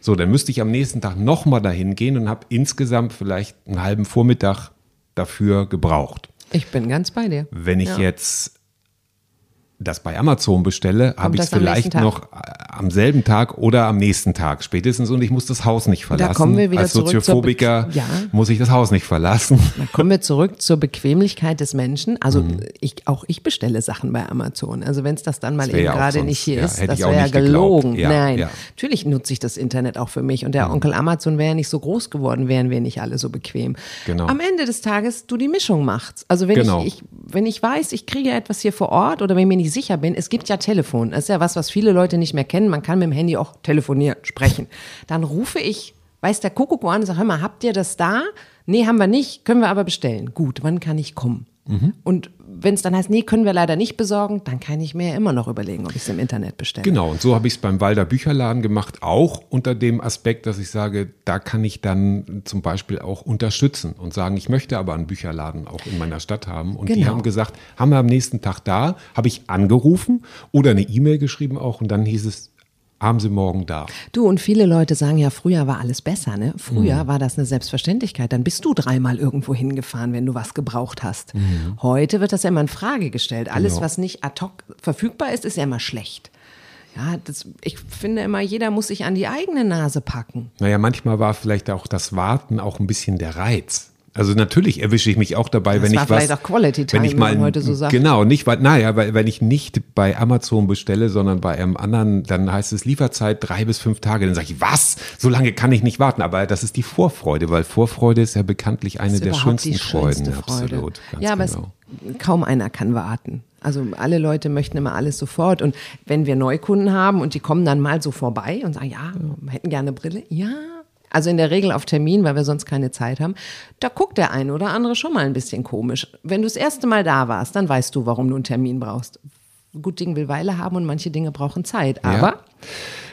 So, dann müsste ich am nächsten Tag nochmal dahin gehen und habe insgesamt vielleicht einen halben Vormittag dafür gebraucht. Ich bin ganz bei dir. Wenn ich Ja. jetzt das bei Amazon bestelle, habe ich es das vielleicht noch äh, am selben Tag oder am nächsten Tag spätestens und ich muss das Haus nicht verlassen. kommen wir wieder Als Be- Ja. muss ich das Haus nicht verlassen. Dann kommen wir zurück zur Bequemlichkeit des Menschen. Also Mhm. ich, auch ich bestelle Sachen bei Amazon. Also wenn es das dann mal wär eben gerade sonst- nicht hier ja, ist, das wäre ja gelogen. Ja, Nein. Mhm. natürlich nutze ich das Internet auch für mich. Und der Onkel Amazon wäre ja nicht so groß geworden, wären wir nicht alle so bequem. Genau. Am Ende des Tages du die Mischung machst. Also wenn Genau. ich, ich, wenn ich weiß, ich kriege etwas hier vor Ort oder wenn mir nicht sicher bin, es gibt ja Telefon. Das ist ja was, was viele Leute nicht mehr kennen. Man kann mit dem Handy auch telefonieren, sprechen. Dann rufe ich, weiß der Kuckuck an und sage, hör mal, habt ihr das da? Nee, haben wir nicht, können wir aber bestellen. Gut, wann kann ich kommen? Mhm. Und wenn es dann heißt, nee, können wir leider nicht besorgen, dann kann ich mir ja immer noch überlegen, ob ich es im Internet bestelle. Genau, und so habe ich es beim Walder Bücherladen gemacht, auch unter dem Aspekt, dass ich sage, da kann ich dann zum Beispiel auch unterstützen und sagen, ich möchte aber einen Bücherladen auch in meiner Stadt haben. Und die Genau. haben gesagt, haben wir am nächsten Tag da, habe ich angerufen oder eine E-Mail geschrieben auch und dann hieß es, haben Sie morgen da. Du und viele Leute sagen ja, früher war alles besser, ne? Früher Mhm. war das eine Selbstverständlichkeit. Dann bist du dreimal irgendwo hingefahren, wenn du was gebraucht hast. Mhm. Heute wird das ja immer in Frage gestellt. Alles, Genau. was nicht ad hoc verfügbar ist, ist ja immer schlecht. Ja, das, ich finde immer, jeder muss sich an die eigene Nase packen. Naja, manchmal war vielleicht auch das Warten auch ein bisschen der Reiz. Also natürlich erwische ich mich auch dabei, Das wenn war ich was, vielleicht auch Quality Time, wenn ich mal heute so sagt. genau nicht, weil naja, weil wenn ich nicht bei Amazon bestelle, sondern bei einem anderen, dann heißt es Lieferzeit drei bis fünf Tage. Dann sage ich, was? So lange kann ich nicht warten. Aber das ist die Vorfreude, weil Vorfreude ist ja bekanntlich eine der schönsten Freuden. Freude. Absolut. Ganz ja, aber genau. es, kaum einer kann warten. Also alle Leute möchten immer alles sofort. Und wenn wir Neukunden haben und die kommen dann mal so vorbei und sagen, ja, hätten gerne Brille, ja, also in der Regel auf Termin, weil wir sonst keine Zeit haben, da guckt der eine oder andere schon mal ein bisschen komisch. Wenn du das erste Mal da warst, dann weißt du, warum du einen Termin brauchst. Gut Ding will Weile haben und manche Dinge brauchen Zeit. Aber Ja.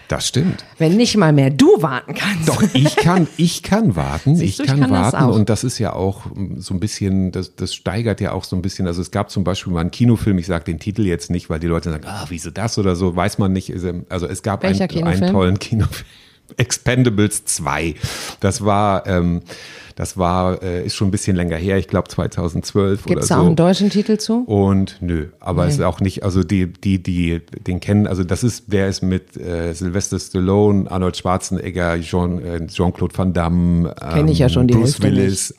Das stimmt. wenn nicht mal mehr du warten kannst. Doch, ich kann, ich kann warten. Siehst ich du, kann, kann das warten. auch. Und das ist ja auch mm, so ein bisschen, das, das steigert ja auch so ein bisschen. Also es gab zum Beispiel mal einen Kinofilm, ich sage den Titel jetzt nicht, weil die Leute sagen, ah, wieso das oder so, weiß man nicht. Also es gab einen, Welcher einen tollen Kinofilm. Expendables 2. Das war, ähm, das war, äh, ist schon ein bisschen länger her, ich glaube 2012 Gibt oder es so. da auch einen deutschen Titel zu? Und nö, aber es ist auch nicht, also die, die, die den kennen, also das ist, der ist mit äh, Sylvester Stallone, Arnold Schwarzenegger, Jean, äh, Jean-Claude Van Damme, ähm, Kenn ich ja schon die Bruce Hälfte Willis.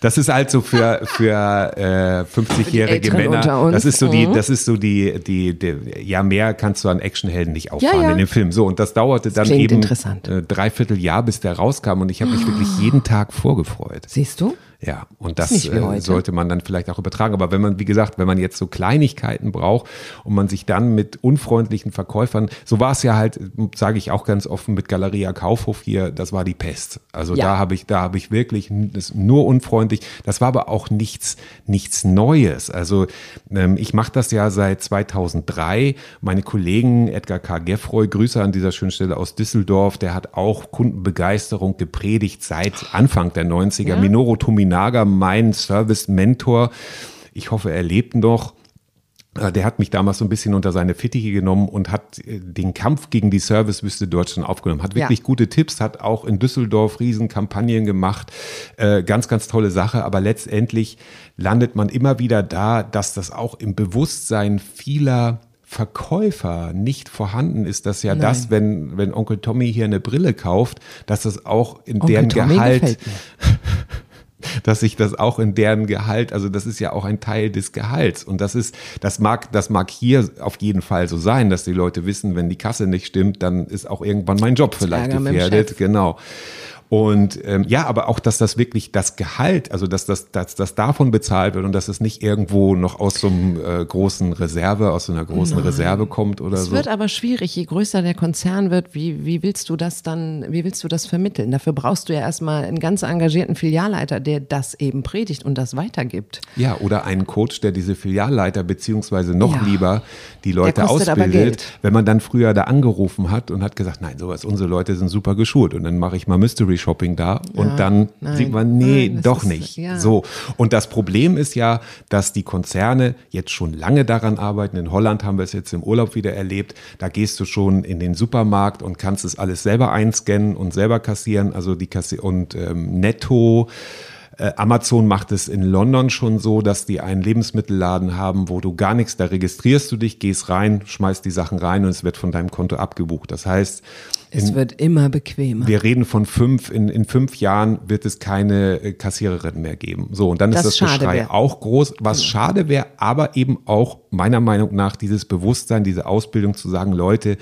Das ist halt so für für äh, 50-jährige Älteren Männer. unter uns. Das ist so die, Mhm. das ist so die, die, die, ja mehr kannst du an Actionhelden nicht auffahren ja. in dem Film. So und das dauerte dann klingt eben äh, dreiviertel Jahr, bis der rauskam und ich habe mich wirklich jeden Tag vorgefreut. Siehst du? Ja, und das äh, sollte man dann vielleicht auch übertragen. Aber wenn man, wie gesagt, wenn man jetzt so Kleinigkeiten braucht und man sich dann mit unfreundlichen Verkäufern, so war es ja halt, sage ich auch ganz offen, mit Galeria Kaufhof hier, das war die Pest. Also Ja. da habe ich, da habe ich wirklich nur unfreundlich. Das war aber auch nichts, nichts Neues. Also ähm, ich mache das ja seit 2003. Meine Kollegen Edgar K. Geffroy, Grüße an dieser schönen Stelle aus Düsseldorf, der hat auch Kundenbegeisterung gepredigt seit Anfang der 90er. Ja. Minoru Tominaga, mein Service-Mentor. Ich hoffe, er lebt noch. Äh, Der hat mich damals so ein bisschen unter seine Fittiche genommen und hat äh, den Kampf gegen die Servicewüste Deutschland aufgenommen. Hat wirklich Ja. gute Tipps, hat auch in Düsseldorf Riesenkampagnen gemacht. Äh, ganz, ganz tolle Sache. Aber letztendlich landet man immer wieder da, dass das auch im Bewusstsein vieler Verkäufer nicht vorhanden ist, dass ja das, wenn, wenn Onkel Tommy hier eine Brille kauft, dass das auch in Onkel deren Tommy Gehalt. Dass sich das auch in deren Gehalt, also das ist ja auch ein Teil des Gehalts. Und das ist, das mag, das mag hier auf jeden Fall so sein, dass die Leute wissen, wenn die Kasse nicht stimmt, dann ist auch irgendwann mein Job vielleicht gefährdet, genau. Und ähm, ja, aber auch, dass das wirklich das Gehalt, also dass das, dass das davon bezahlt wird und dass es nicht irgendwo noch aus so einem äh, großen Reserve, aus so einer großen Reserve kommt oder Es so. wird aber schwierig, je größer der Konzern wird, wie, wie willst du das dann, wie willst du das vermitteln? Dafür brauchst du ja erstmal einen ganz engagierten Filialleiter, der das eben predigt und das weitergibt. Ja, oder einen Coach, der diese Filialleiter beziehungsweise noch Ja. lieber die Leute ausbildet. Wenn man dann früher da angerufen hat und hat gesagt, nein, sowas, unsere Leute sind super geschult und dann mache ich mal Mystery Shopping da und dann nein, sieht man, nee, nein, doch ist- nicht. ja. So. Und das Problem ist ja, dass die Konzerne jetzt schon lange daran arbeiten. In Holland haben wir es jetzt im Urlaub wieder erlebt. Da gehst du schon in den Supermarkt und kannst es alles selber einscannen und selber kassieren. Also die Kassi und ähm, Netto. Äh, Amazon macht es in London schon so, dass die einen Lebensmittelladen haben, wo du gar nichts, da registrierst du dich, gehst rein, schmeißt die Sachen rein und es wird von deinem Konto abgebucht. Das heißt, Es wird immer bequemer. wir reden von fünf, in, in fünf Jahren wird es keine äh, Kassiererin mehr geben. So, und dann Das ist das schade Geschrei wär. auch groß, was schade wäre, aber eben auch meiner Meinung nach dieses Bewusstsein, diese Ausbildung zu sagen, Leute,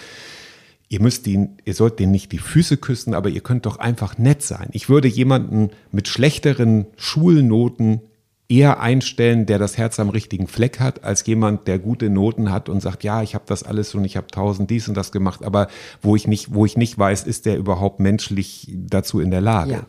ihr müsst ihn, ihr sollt denen nicht die Füße küssen, aber ihr könnt doch einfach nett sein. Ich würde jemanden mit schlechteren Schulnoten eher einstellen, der das Herz am richtigen Fleck hat, als jemand, der gute Noten hat und sagt, ja, ich habe das alles und ich habe tausend dies und das gemacht, aber wo ich nicht, wo ich nicht weiß, ist der überhaupt menschlich dazu in der Lage. Ja.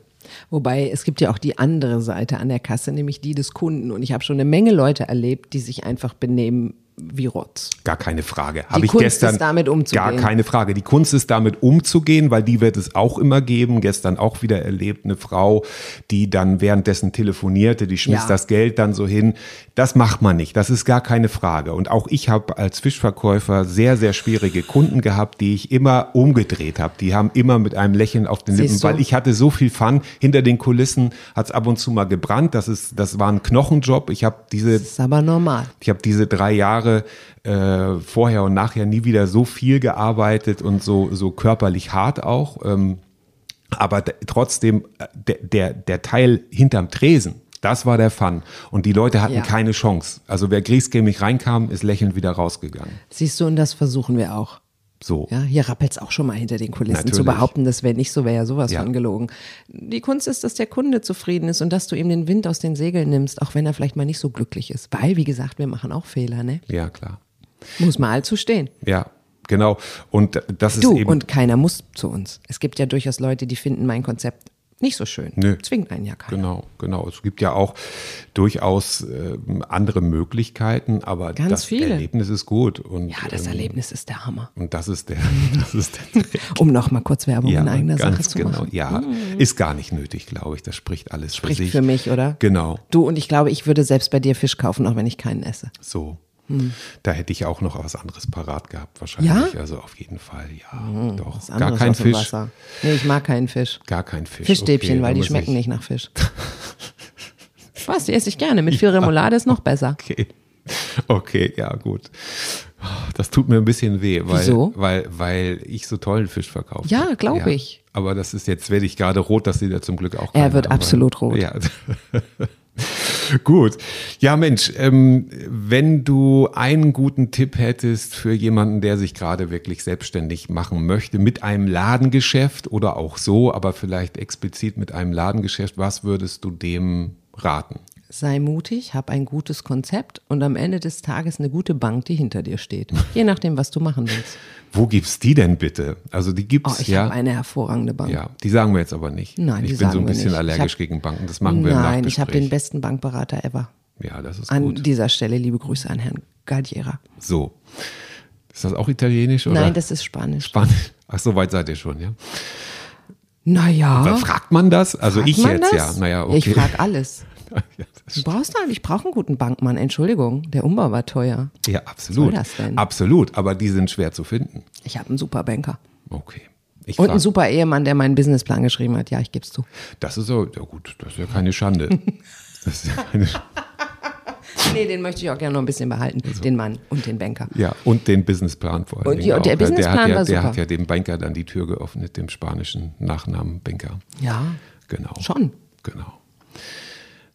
Wobei es gibt ja auch die andere Seite an der Kasse, nämlich die des Kunden. Und ich habe schon eine Menge Leute erlebt, die sich einfach benehmen wie Rotz. Gar keine Frage. Habe ich Kunst gestern ist, damit umzugehen. Gar keine Frage. Die Kunst ist damit umzugehen, weil die wird es auch immer geben. Gestern auch wieder erlebt eine Frau, die dann währenddessen telefonierte, die schmiss Ja. das Geld dann so hin. Das macht man nicht. Das ist gar keine Frage. Und auch ich habe als Fischverkäufer sehr sehr schwierige Kunden gehabt, die ich immer umgedreht habe. Die haben immer mit einem Lächeln auf den Siehst Lippen, du? weil ich hatte so viel Fun. Hinter den Kulissen hat es ab und zu mal gebrannt. Das ist das war ein Knochenjob. Ich habe diese Das ist aber normal. ich habe diese drei Jahre äh, vorher und nachher nie wieder so viel gearbeitet und so, so körperlich hart auch. Ähm, aber trotzdem, äh, der, der, der Teil hinterm Tresen, das war der Fun. Und die Leute hatten Ja. keine Chance. Also wer griesgrämig reinkam, ist lächelnd wieder rausgegangen. Siehst du, und das versuchen wir auch. So. Ja, hier rappelt's auch schon mal hinter den Kulissen. Natürlich. Zu behaupten, das wäre nicht so, wäre ja sowas Ja. von gelogen. Die Kunst ist, dass der Kunde zufrieden ist und dass du ihm den Wind aus den Segeln nimmst, auch wenn er vielleicht mal nicht so glücklich ist. Weil, wie gesagt, wir machen auch Fehler, ne? Ja, klar. Muss mal allzu stehen. Ja, genau. Und das ist Du, eben. und keiner muss zu uns. Es gibt ja durchaus Leute, die finden mein Konzept nicht so schön. Nö. Zwingt einen ja keiner. Genau, genau. Es gibt ja auch durchaus ähm, andere Möglichkeiten, aber Ganz das viele. Erlebnis ist gut. Und, Ja, das ähm, Erlebnis ist der Hammer. Und das ist der, das ist der Um noch mal kurz Werbung in eigener Sache zu genau. machen. Ja, ist gar nicht nötig, glaube ich. Das spricht alles Spricht für sich. für mich, oder? Genau, Du und ich glaube, ich würde selbst bei dir Fisch kaufen, auch wenn ich keinen esse. so. Da hätte ich auch noch was anderes parat gehabt, wahrscheinlich. Hm. Ja? Hm, Also auf jeden Fall, ja. doch. Was Gar kein Fisch. Wasser. Nee, ich mag keinen Fisch. Gar kein Fisch. Fischstäbchen, Okay, weil die schmecken ich- nicht nach Fisch. Was, die esse ich gerne. Mit viel Remoulade ist noch besser. Okay. Okay, ja, gut. Das tut mir ein bisschen weh, weil, Wieso? weil, weil ich so tollen Fisch verkaufe. Ja, glaub ich. Aber das ist jetzt, werde ich gerade rot, dass sie da zum Glück auch Er wird haben, absolut rot. Ja. Gut. Ja, Mensch, ähm, wenn du einen guten Tipp hättest für jemanden, der sich gerade wirklich selbstständig machen möchte, mit einem Ladengeschäft oder auch so, aber vielleicht explizit mit einem Ladengeschäft, was würdest du dem raten? Sei mutig, hab ein gutes Konzept und am Ende des Tages eine gute Bank, die hinter dir steht. Je nachdem, was du machen willst. Wo gibt's die denn bitte? Also die Oh, gibt's ich ja. habe eine hervorragende Bank. Ja, die sagen wir jetzt aber nicht. Nein, ich die bin so ein bisschen. Ich allergisch hab- gegen Banken. Das machen wir Nein, ich habe den besten Bankberater ever. Ja, das ist An gut. dieser Stelle liebe Grüße an Herrn Galdiera. So. Ist das auch italienisch oder? Nein, das ist Spanisch. Spanisch. Ach, so weit seid ihr schon, ja? Naja. Fragt man das? Also fragt ich jetzt das? ja. Naja, okay. Ich frage alles. Du brauchst halt, ich brauche einen guten Bankmann. Entschuldigung, der Umbau war teuer. ja, absolut. soll das denn? Absolut, aber die sind schwer zu finden. Ich habe einen super Banker. Okay. Ich Und frag- einen super Ehemann, der meinen Businessplan geschrieben hat. Ja, ich geb's zu. das ist so, ja gut, das ist ja keine Schande. Das ist ja, keine, Nee, den möchte ich auch gerne noch ein bisschen behalten. Den Mann und den Banker. ja, und den Businessplan vor allem. Und die- und der Businessplan der hat ja, war Der super. hat ja dem Banker dann die Tür geöffnet, dem spanischen Nachnamen Banker. Ja, Genau. schon. Genau.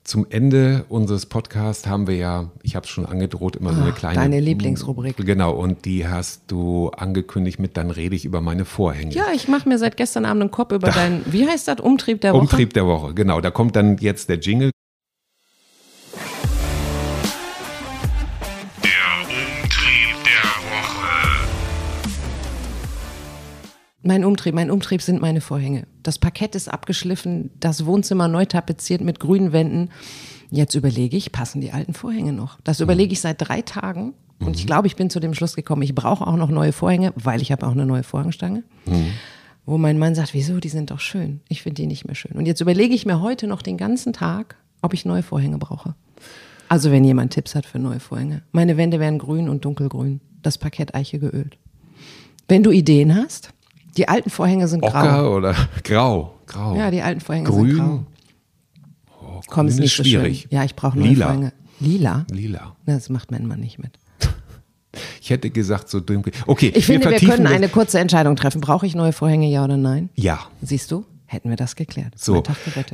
Zum Ende unseres Podcasts haben wir ja, ich habe es schon angedroht, immer so eine Ah, kleine. deine Lieblingsrubrik. Genau, und die hast du angekündigt mit, dann rede ich über meine Vorhänge. Ja, ich mache mir seit gestern Abend einen Kopf über deinen, wie heißt das, Umtrieb der Woche? Umtrieb der Woche, genau. Da kommt dann jetzt der Jingle. Mein Umtrieb, mein Umtrieb sind meine Vorhänge. Das Parkett ist abgeschliffen, das Wohnzimmer neu tapeziert mit grünen Wänden. Jetzt überlege ich, passen die alten Vorhänge noch? Das überlege ich seit drei Tagen. Und ich glaube, ich bin zu dem Schluss gekommen, ich brauche auch noch neue Vorhänge, weil ich habe auch eine neue Vorhangstange. Wo mein Mann sagt, wieso, die sind doch schön. Ich finde die nicht mehr schön. Und jetzt überlege ich mir heute noch den ganzen Tag, ob ich neue Vorhänge brauche. Also wenn jemand Tipps hat für neue Vorhänge. Meine Wände werden grün und dunkelgrün. Das Parkett Eiche geölt. Wenn du Ideen hast, die alten Vorhänge sind grau. Ocker oder grau? Grau. Ja, die alten Vorhänge Grün. sind grau. Oh, Komm, ist nicht so schwierig. schön. Ja, ich brauche neue Lila. Vorhänge. Lila? Lila. Na, Das macht mein Mann nicht mit. Ich hätte gesagt, so dunkel. Okay, Ich finde, wir können das- eine kurze Entscheidung treffen. Brauche ich neue Vorhänge, ja oder nein? Ja. Siehst du? Hätten wir das geklärt. So,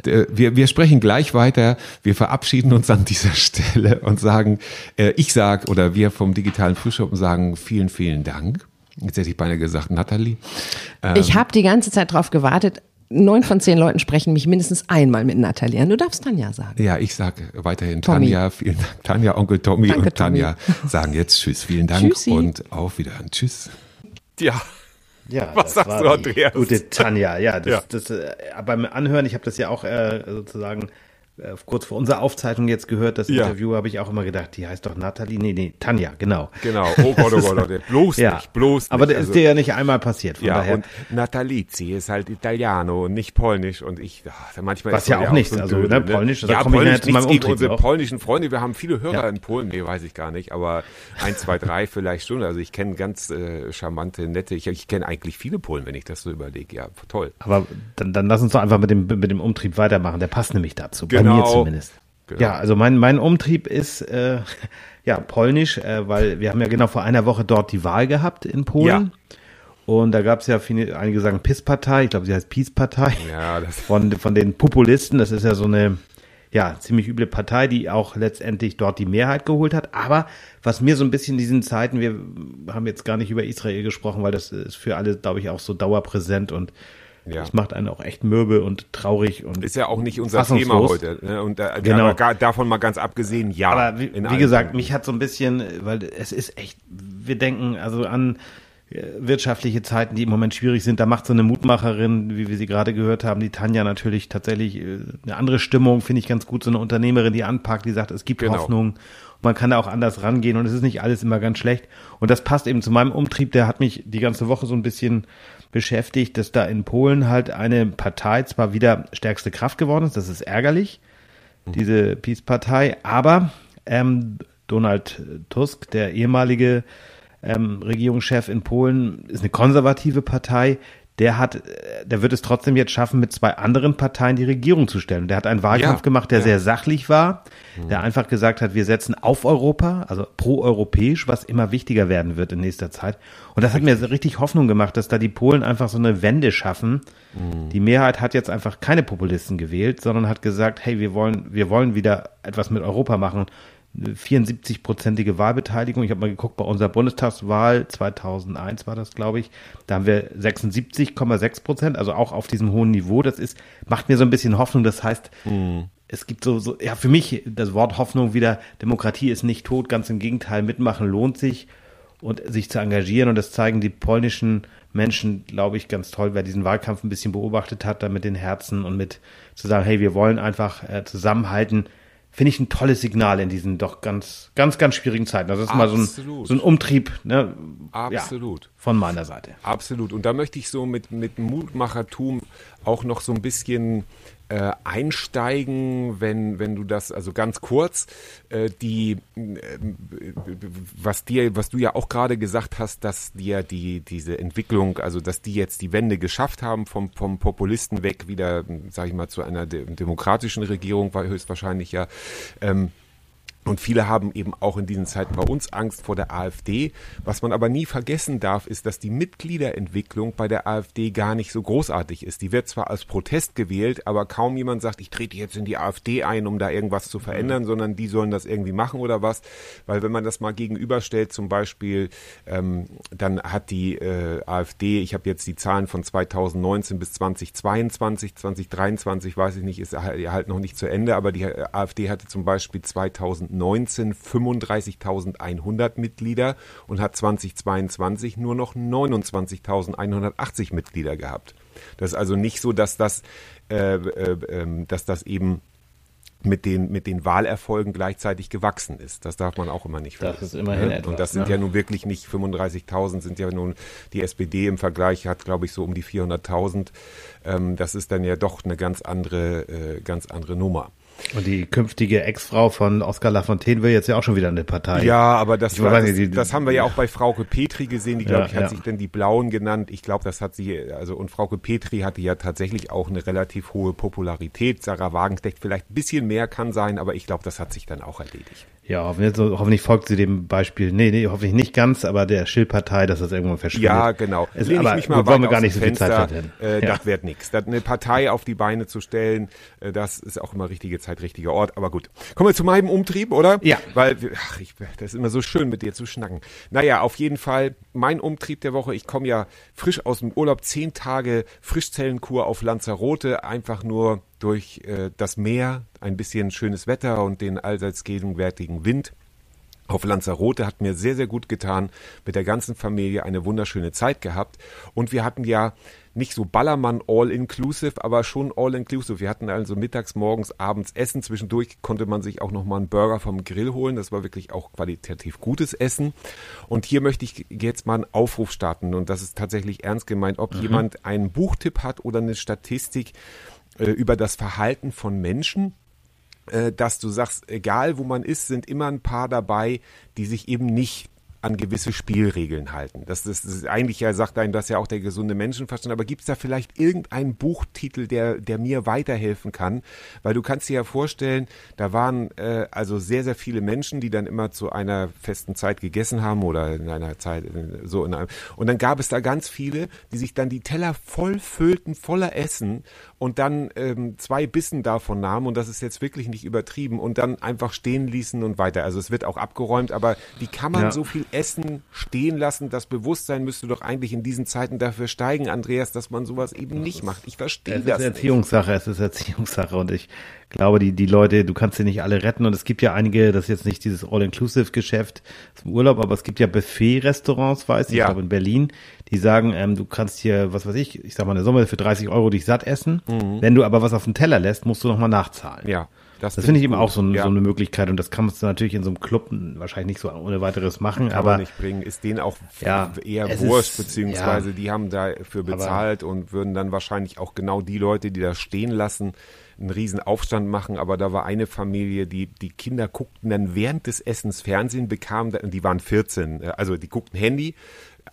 äh, wir, wir sprechen gleich weiter. Wir verabschieden uns an dieser Stelle und sagen, äh, ich sag oder wir vom digitalen Frühschoppen sagen vielen, vielen Dank. Jetzt hätte ich beinahe gesagt, Nathalie. Ähm. ich habe die ganze Zeit drauf gewartet. Neun von zehn Leuten sprechen mich mindestens einmal mit Nathalie an. Du darfst dann ja sagen. Ja, ich sage weiterhin Tommy. Tanja, vielen Dank. Tanja, Onkel Tommy Danke, und Tanja sagen jetzt Tschüss, vielen Dank Tschüssi. und auf Wiedersehen. Tschüss. Ja, Ja, Was das sagst war du, Andreas? Gute Tanja, ja. Das, Ja. Das, äh, beim Anhören, ich habe das ja auch äh, sozusagen kurz vor unserer Aufzeichnung jetzt gehört, das Ja. Interview, habe ich auch immer gedacht, die heißt doch Nathalie. Nee, nee, Tanja, genau. genau. Oh Gott, oh Gott, oh Gott. Bloß Ja, nicht, bloß nicht. aber das Also- ist dir ja nicht einmal passiert, von Ja, daher. und Natalizzi ist halt Italiano und nicht Polnisch und ich, ach, manchmal Was ist ja auch nichts, so ein also, Dödel, ne, Polnisch, ja, ich Polnisch ja zu meinem nichts gegen Umtrieb unsere noch. polnischen Freunde, wir haben viele Hörer Ja. in Polen, nee, weiß ich gar nicht, aber eins, zwei, drei vielleicht schon, also ich kenne ganz äh, charmante, nette, ich, ich kenne eigentlich viele Polen, wenn ich das so überlege, ja, toll. Aber dann, dann lass uns doch einfach mit dem, mit dem Umtrieb weitermachen. Der passt nämlich dazu, bei Genau. mir zumindest. Genau. Ja, also mein, mein Umtrieb ist äh, ja polnisch, äh, weil wir haben ja genau vor einer Woche dort die Wahl gehabt in Polen. Ja. Und da gab es ja viele, einige sagen PIS-Partei, ich glaube, sie heißt Peace-Partei. Ja, das- Von, von den Populisten, das ist ja so eine ja, ziemlich üble Partei, die auch letztendlich dort die Mehrheit geholt hat. Aber was mir so ein bisschen in diesen Zeiten, wir haben jetzt gar nicht über Israel gesprochen, weil das ist für alle, glaube ich, auch so dauerpräsent und Ja. das macht einen auch echt mürbe und traurig und Ist ja auch nicht unser Thema heute. Ne? Und da, Genau. gar, davon mal ganz abgesehen, ja. Aber wie, wie gesagt, Punkten. mich hat so ein bisschen, weil es ist echt, wir denken also an äh, wirtschaftliche Zeiten, die im Moment schwierig sind. Da macht so eine Mutmacherin, wie wir sie gerade gehört haben, die Tanja natürlich tatsächlich äh, eine andere Stimmung, finde ich ganz gut. So eine Unternehmerin, die anpackt, die sagt, es gibt Genau. Hoffnung. Man kann da auch anders rangehen und es ist nicht alles immer ganz schlecht. Und das passt eben zu meinem Umtrieb. Der hat mich die ganze Woche so ein bisschen beschäftigt, dass da in Polen halt eine Partei zwar wieder stärkste Kraft geworden ist, das ist ärgerlich, diese Peace-Partei, aber ähm, Donald Tusk, der ehemalige ähm, Regierungschef in Polen, ist eine konservative Partei. Der hat, äh, der wird es trotzdem jetzt schaffen, mit zwei anderen Parteien die Regierung zu stellen. Der hat einen Wahlkampf Ja, gemacht, der ja. sehr sachlich war, der einfach gesagt hat, wir setzen auf Europa, also pro-europäisch, was immer wichtiger werden wird in nächster Zeit. Und das hat mir so richtig Hoffnung gemacht, dass da die Polen einfach so eine Wende schaffen. Die Mehrheit hat jetzt einfach keine Populisten gewählt, sondern hat gesagt, hey, wir wollen, wir wollen wieder etwas mit Europa machen. 74-prozentige Wahlbeteiligung. Ich habe mal geguckt, bei unserer Bundestagswahl 2001 war das, glaube ich. Da haben wir 76,6 Prozent, also auch auf diesem hohen Niveau. Das ist, macht mir so ein bisschen Hoffnung. Das heißt, es gibt so, so, ja, für mich das Wort Hoffnung wieder, Demokratie ist nicht tot, ganz im Gegenteil, mitmachen lohnt sich und sich zu engagieren. Und das zeigen die polnischen Menschen, glaube ich, ganz toll, wer diesen Wahlkampf ein bisschen beobachtet hat, da mit den Herzen und mit zu sagen, hey, wir wollen einfach äh, zusammenhalten. Finde ich ein tolles Signal in diesen doch ganz, ganz, ganz schwierigen Zeiten. Also das ist mal so ein, Absolut. so ein Umtrieb ne? Absolut. Ja, von meiner Seite. Absolut. Und da möchte ich so mit, mit Mutmachertum auch noch so ein bisschen äh, einsteigen, wenn, wenn du das, also ganz kurz, äh, die, äh, was dir, was du ja auch gerade gesagt hast, dass dir die, diese Entwicklung, also dass die jetzt die Wende geschafft haben vom, vom Populisten weg wieder, sag ich mal, zu einer de demokratischen Regierung, war höchstwahrscheinlich ja, ähm, und viele haben eben auch in diesen Zeiten bei uns Angst vor der AfD. Was man aber nie vergessen darf, ist, dass die Mitgliederentwicklung bei der AfD gar nicht so großartig ist. Die wird zwar als Protest gewählt, aber kaum jemand sagt, ich trete jetzt in die AfD ein, um da irgendwas zu verändern, sondern die sollen das irgendwie machen oder was. Weil wenn man das mal gegenüberstellt, zum Beispiel, ähm, dann hat die äh, AfD, ich habe jetzt die Zahlen von 2019 bis 2022, 2023, weiß ich nicht, ist halt noch nicht zu Ende, aber die äh, AfD hatte zum Beispiel 2019 35.100 Mitglieder und hat 2022 nur noch 29.180 Mitglieder gehabt. Das ist also nicht so, dass das, äh, äh, äh, dass das eben mit den, mit den Wahlerfolgen gleichzeitig gewachsen ist. Das darf man auch immer nicht Das vergessen. ist immerhin Ne? etwas, Und das sind ne? ja nun wirklich nicht 35.000, sind ja nun, die SPD im Vergleich hat, glaube ich, so um die 400.000. Ähm, das ist dann ja doch eine ganz andere, äh, ganz andere Nummer. Und die künftige Ex-Frau von Oskar Lafontaine will jetzt ja auch schon wieder eine Partei. Ja, aber das, war, das, die- das haben wir ja auch bei Frauke Petri gesehen. Die, glaube Ja, ich, hat ja. sich dann die Blauen genannt. Ich glaube, das hat sie, also, und Frauke Petri hatte ja tatsächlich auch eine relativ hohe Popularität. Sarah Wagenknecht vielleicht ein bisschen mehr kann sein, aber ich glaube, das hat sich dann auch erledigt. Ja, hoffentlich, hoffentlich folgt sie dem Beispiel. Nee, nee, hoffentlich nicht ganz, aber der Schill-Partei, dass das irgendwann verschwindet. Ja, genau. Es, Lehne aber ich mich mal wollen wir gar nicht so viel Zeit verlieren. Äh, ja. Das wird nichts. Eine Partei auf die Beine zu stellen, äh, das ist auch immer richtige Zeit, richtiger Ort. Aber gut. Kommen wir zu meinem Umtrieb, oder? Ja. Weil, ach, ich, das ist immer so schön, mit dir zu schnacken. Naja, auf jeden Fall mein Umtrieb der Woche. Ich komme ja frisch aus dem Urlaub, zehn Tage Frischzellenkur auf Lanzarote, einfach nur durch äh, das Meer, ein bisschen schönes Wetter und den allseits gegenwärtigen Wind auf Lanzarote hat mir sehr, sehr gut getan. Mit der ganzen Familie eine wunderschöne Zeit gehabt. Und wir hatten ja nicht so Ballermann all-inclusive, aber schon all-inclusive. Wir hatten also mittags, morgens, abends Essen. Zwischendurch konnte man sich auch nochmal einen Burger vom Grill holen. Das war wirklich auch qualitativ gutes Essen. Und hier möchte ich jetzt mal einen Aufruf starten. Und das ist tatsächlich ernst gemeint, ob jemand einen Buchtipp hat oder eine Statistik äh, über das Verhalten von Menschen äh, dass du sagst, egal wo man ist, sind immer ein paar dabei, die sich eben nicht an gewisse Spielregeln halten. Das, das, das ist eigentlich ja, sagt einem das ja auch der gesunde Menschenverstand, aber gibt es da vielleicht irgendeinen Buchtitel, der, der mir weiterhelfen kann? Weil du kannst dir ja vorstellen, da waren äh, also sehr, sehr viele Menschen, die dann immer zu einer festen Zeit gegessen haben oder in einer Zeit, äh, so in einem, und dann gab es da ganz viele, die sich dann die Teller voll füllten, voller Essen und dann ähm, zwei Bissen davon nahmen und das ist jetzt wirklich nicht übertrieben und dann einfach stehen ließen und weiter. Also es wird auch abgeräumt, aber wie kann man Ja. so viel Essen stehen lassen. Das Bewusstsein müsste doch eigentlich in diesen Zeiten dafür steigen, Andreas, dass man sowas eben nicht macht. Ich verstehe Es das. ist nicht. Erziehungssache, es ist Erziehungssache und ich glaube, die, die Leute, du kannst sie nicht alle retten und es gibt ja einige, das ist jetzt nicht dieses All-Inclusive-Geschäft zum Urlaub, aber es gibt ja Buffet-Restaurants, weiß ich, Ja. ich glaube in Berlin, die sagen, ähm, du kannst hier, was weiß ich, ich sag mal eine Summe für 30 Euro dich satt essen, wenn du aber was auf den Teller lässt, musst du nochmal nachzahlen. Mhm. Ja, Das finde ich eben auch so, Ja. so eine Möglichkeit und das kann man natürlich in so einem Club wahrscheinlich nicht so ohne weiteres machen, kann aber man nicht bringen, ist denen auch Ja, eher wurscht, ist- beziehungsweise ja. die haben dafür bezahlt und würden dann wahrscheinlich auch genau die Leute, die da stehen lassen, einen riesen Aufstand machen, aber da war eine Familie, die, die Kinder guckten dann während des Essens Fernsehen, bekamen, die waren 14, äh, also die guckten Handy,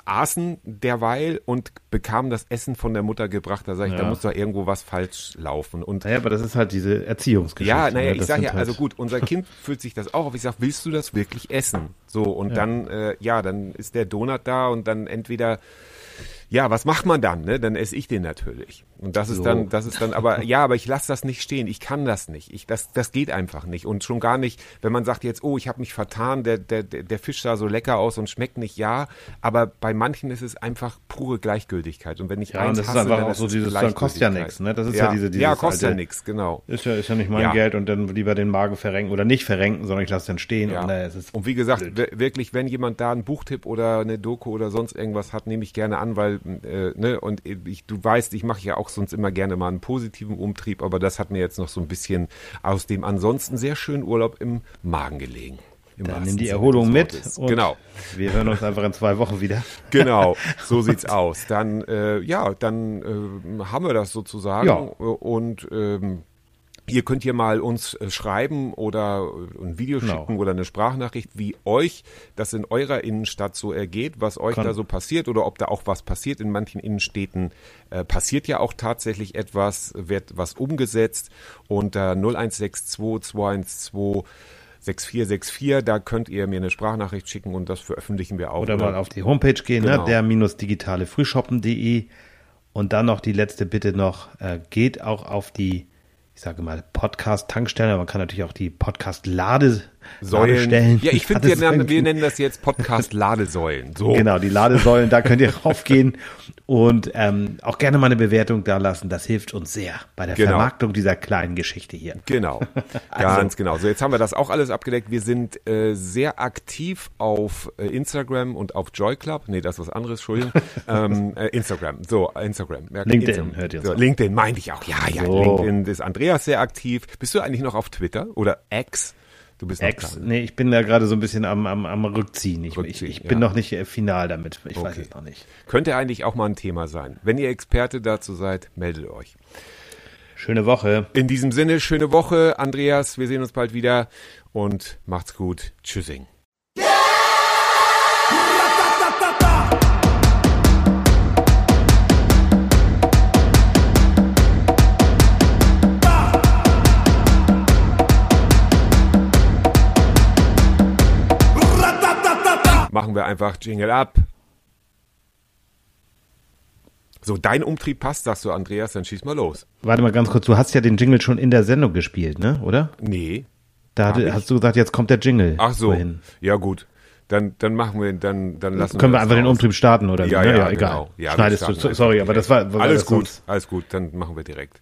aßen derweil und bekamen das Essen von der Mutter gebracht. Da sage ich, da Ja. muss doch irgendwo was falsch laufen. Und naja, aber das ist halt diese Erziehungsgeschichte. ja, naja, ne? ich Das sage ja, also halt- gut, unser Kind fühlt sich das auch auf. Ich sage, willst du das wirklich essen? So, und dann, äh, ja, dann ist der Donut da und dann entweder, ja, was macht man dann? Ne? Dann esse ich den natürlich. Und das ist So. dann, das ist dann, aber ja, aber ich lasse das nicht stehen. Ich kann das nicht. Ich, das, das geht einfach nicht. Und schon gar nicht, wenn man sagt jetzt, oh, ich habe mich vertan, der, der, der Fisch sah so lecker aus und schmeckt nicht, ja. Aber bei manchen ist es einfach pure Gleichgültigkeit. Und wenn ich Ja, eins und das ist hasse, einfach dann auch ist so es dieses, dann kostet ja nichts, ne? Das ist ja diese- dieses ja, kostet ja alte- nichts, genau. Ist ja, ist ja nicht mein Ja. Geld und dann lieber den Magen verrenken oder nicht verrenken, sondern ich lasse den stehen. Ja. Und, es ist und wie gesagt, blöd. wir- wirklich, wenn jemand da einen Buchtipp oder eine Doku oder sonst irgendwas hat, nehme ich gerne an, weil, äh, ne, und ich, du weißt, ich mache ja auch sonst immer gerne mal einen positiven Umtrieb, aber das hat mir jetzt noch so ein bisschen aus dem ansonsten sehr schönen Urlaub im Magen gelegen. Im Dann nimm die Erholung mit. Genau. Wir hören uns einfach in zwei Wochen wieder. Genau, so sieht's aus. Dann, äh, ja, dann äh, haben wir das sozusagen. Ja. Und ähm, ihr könnt hier mal uns äh, schreiben oder äh, ein Video Genau. schicken oder eine Sprachnachricht, wie euch das in eurer Innenstadt so ergeht, was euch Kann- da so passiert oder ob da auch was passiert. In manchen Innenstädten äh, passiert ja auch tatsächlich etwas, wird was umgesetzt. Unter 0162 212 6464, da könnt ihr mir eine Sprachnachricht schicken und das veröffentlichen wir auch. Oder ne? mal auf die Homepage gehen, Genau. ne? der-digitale Frühshoppen.de. Und dann noch die letzte Bitte noch, äh, geht auch auf die, ich sage mal, Podcast-Tankstelle. Man kann natürlich auch die Podcast-Ladestellen. Säulen. Ja, ich finde, wir, nennen- wir nennen das jetzt Podcast Ladesäulen. So. Genau, die Ladesäulen, da könnt ihr raufgehen und ähm, auch gerne mal eine Bewertung da lassen. Das hilft uns sehr bei der Genau. Vermarktung dieser kleinen Geschichte hier. Genau, ganz genau. So, jetzt haben wir das auch alles abgedeckt. Wir sind äh, sehr aktiv auf äh, Instagram und auf Joy Club. Nee, das ist was anderes, Entschuldigung. ähm, äh, Instagram, so, Instagram. LinkedIn Instagram. hört ihr uns so. LinkedIn meinte ich auch. Ja, ja, So. LinkedIn ist Andreas sehr aktiv. Bist du eigentlich noch auf Twitter oder X? Du bist noch Ex, dran. nee, ich bin da gerade so ein bisschen am, am, am Rückziehen. Ich, Rückziehen, ich, ich bin ja. noch nicht äh, final damit. Ich weiß Okay. es noch nicht. Könnte eigentlich auch mal ein Thema sein. Wenn ihr Experte dazu seid, meldet euch. Schöne Woche. In diesem Sinne, schöne Woche, Andreas. Wir sehen uns bald wieder und macht's gut. Tschüssing. Machen wir einfach Jingle ab. So, dein Umtrieb passt, sagst du, Andreas, dann schieß mal los. Warte mal ganz kurz, du hast ja den Jingle schon in der Sendung gespielt, ne? Oder? Nee. Da hatte, hast du gesagt, jetzt kommt der Jingle. Ach so. Vorhin. Ja, gut. Dann, dann machen wir, dann, dann lassen Können wir das einfach den raus. Umtrieb starten, oder? Ja, ne? ja, egal. genau. Ja, wir Schneidest du, so- sorry, aber das war, war Alles das gut, sonst- alles gut, dann machen wir direkt.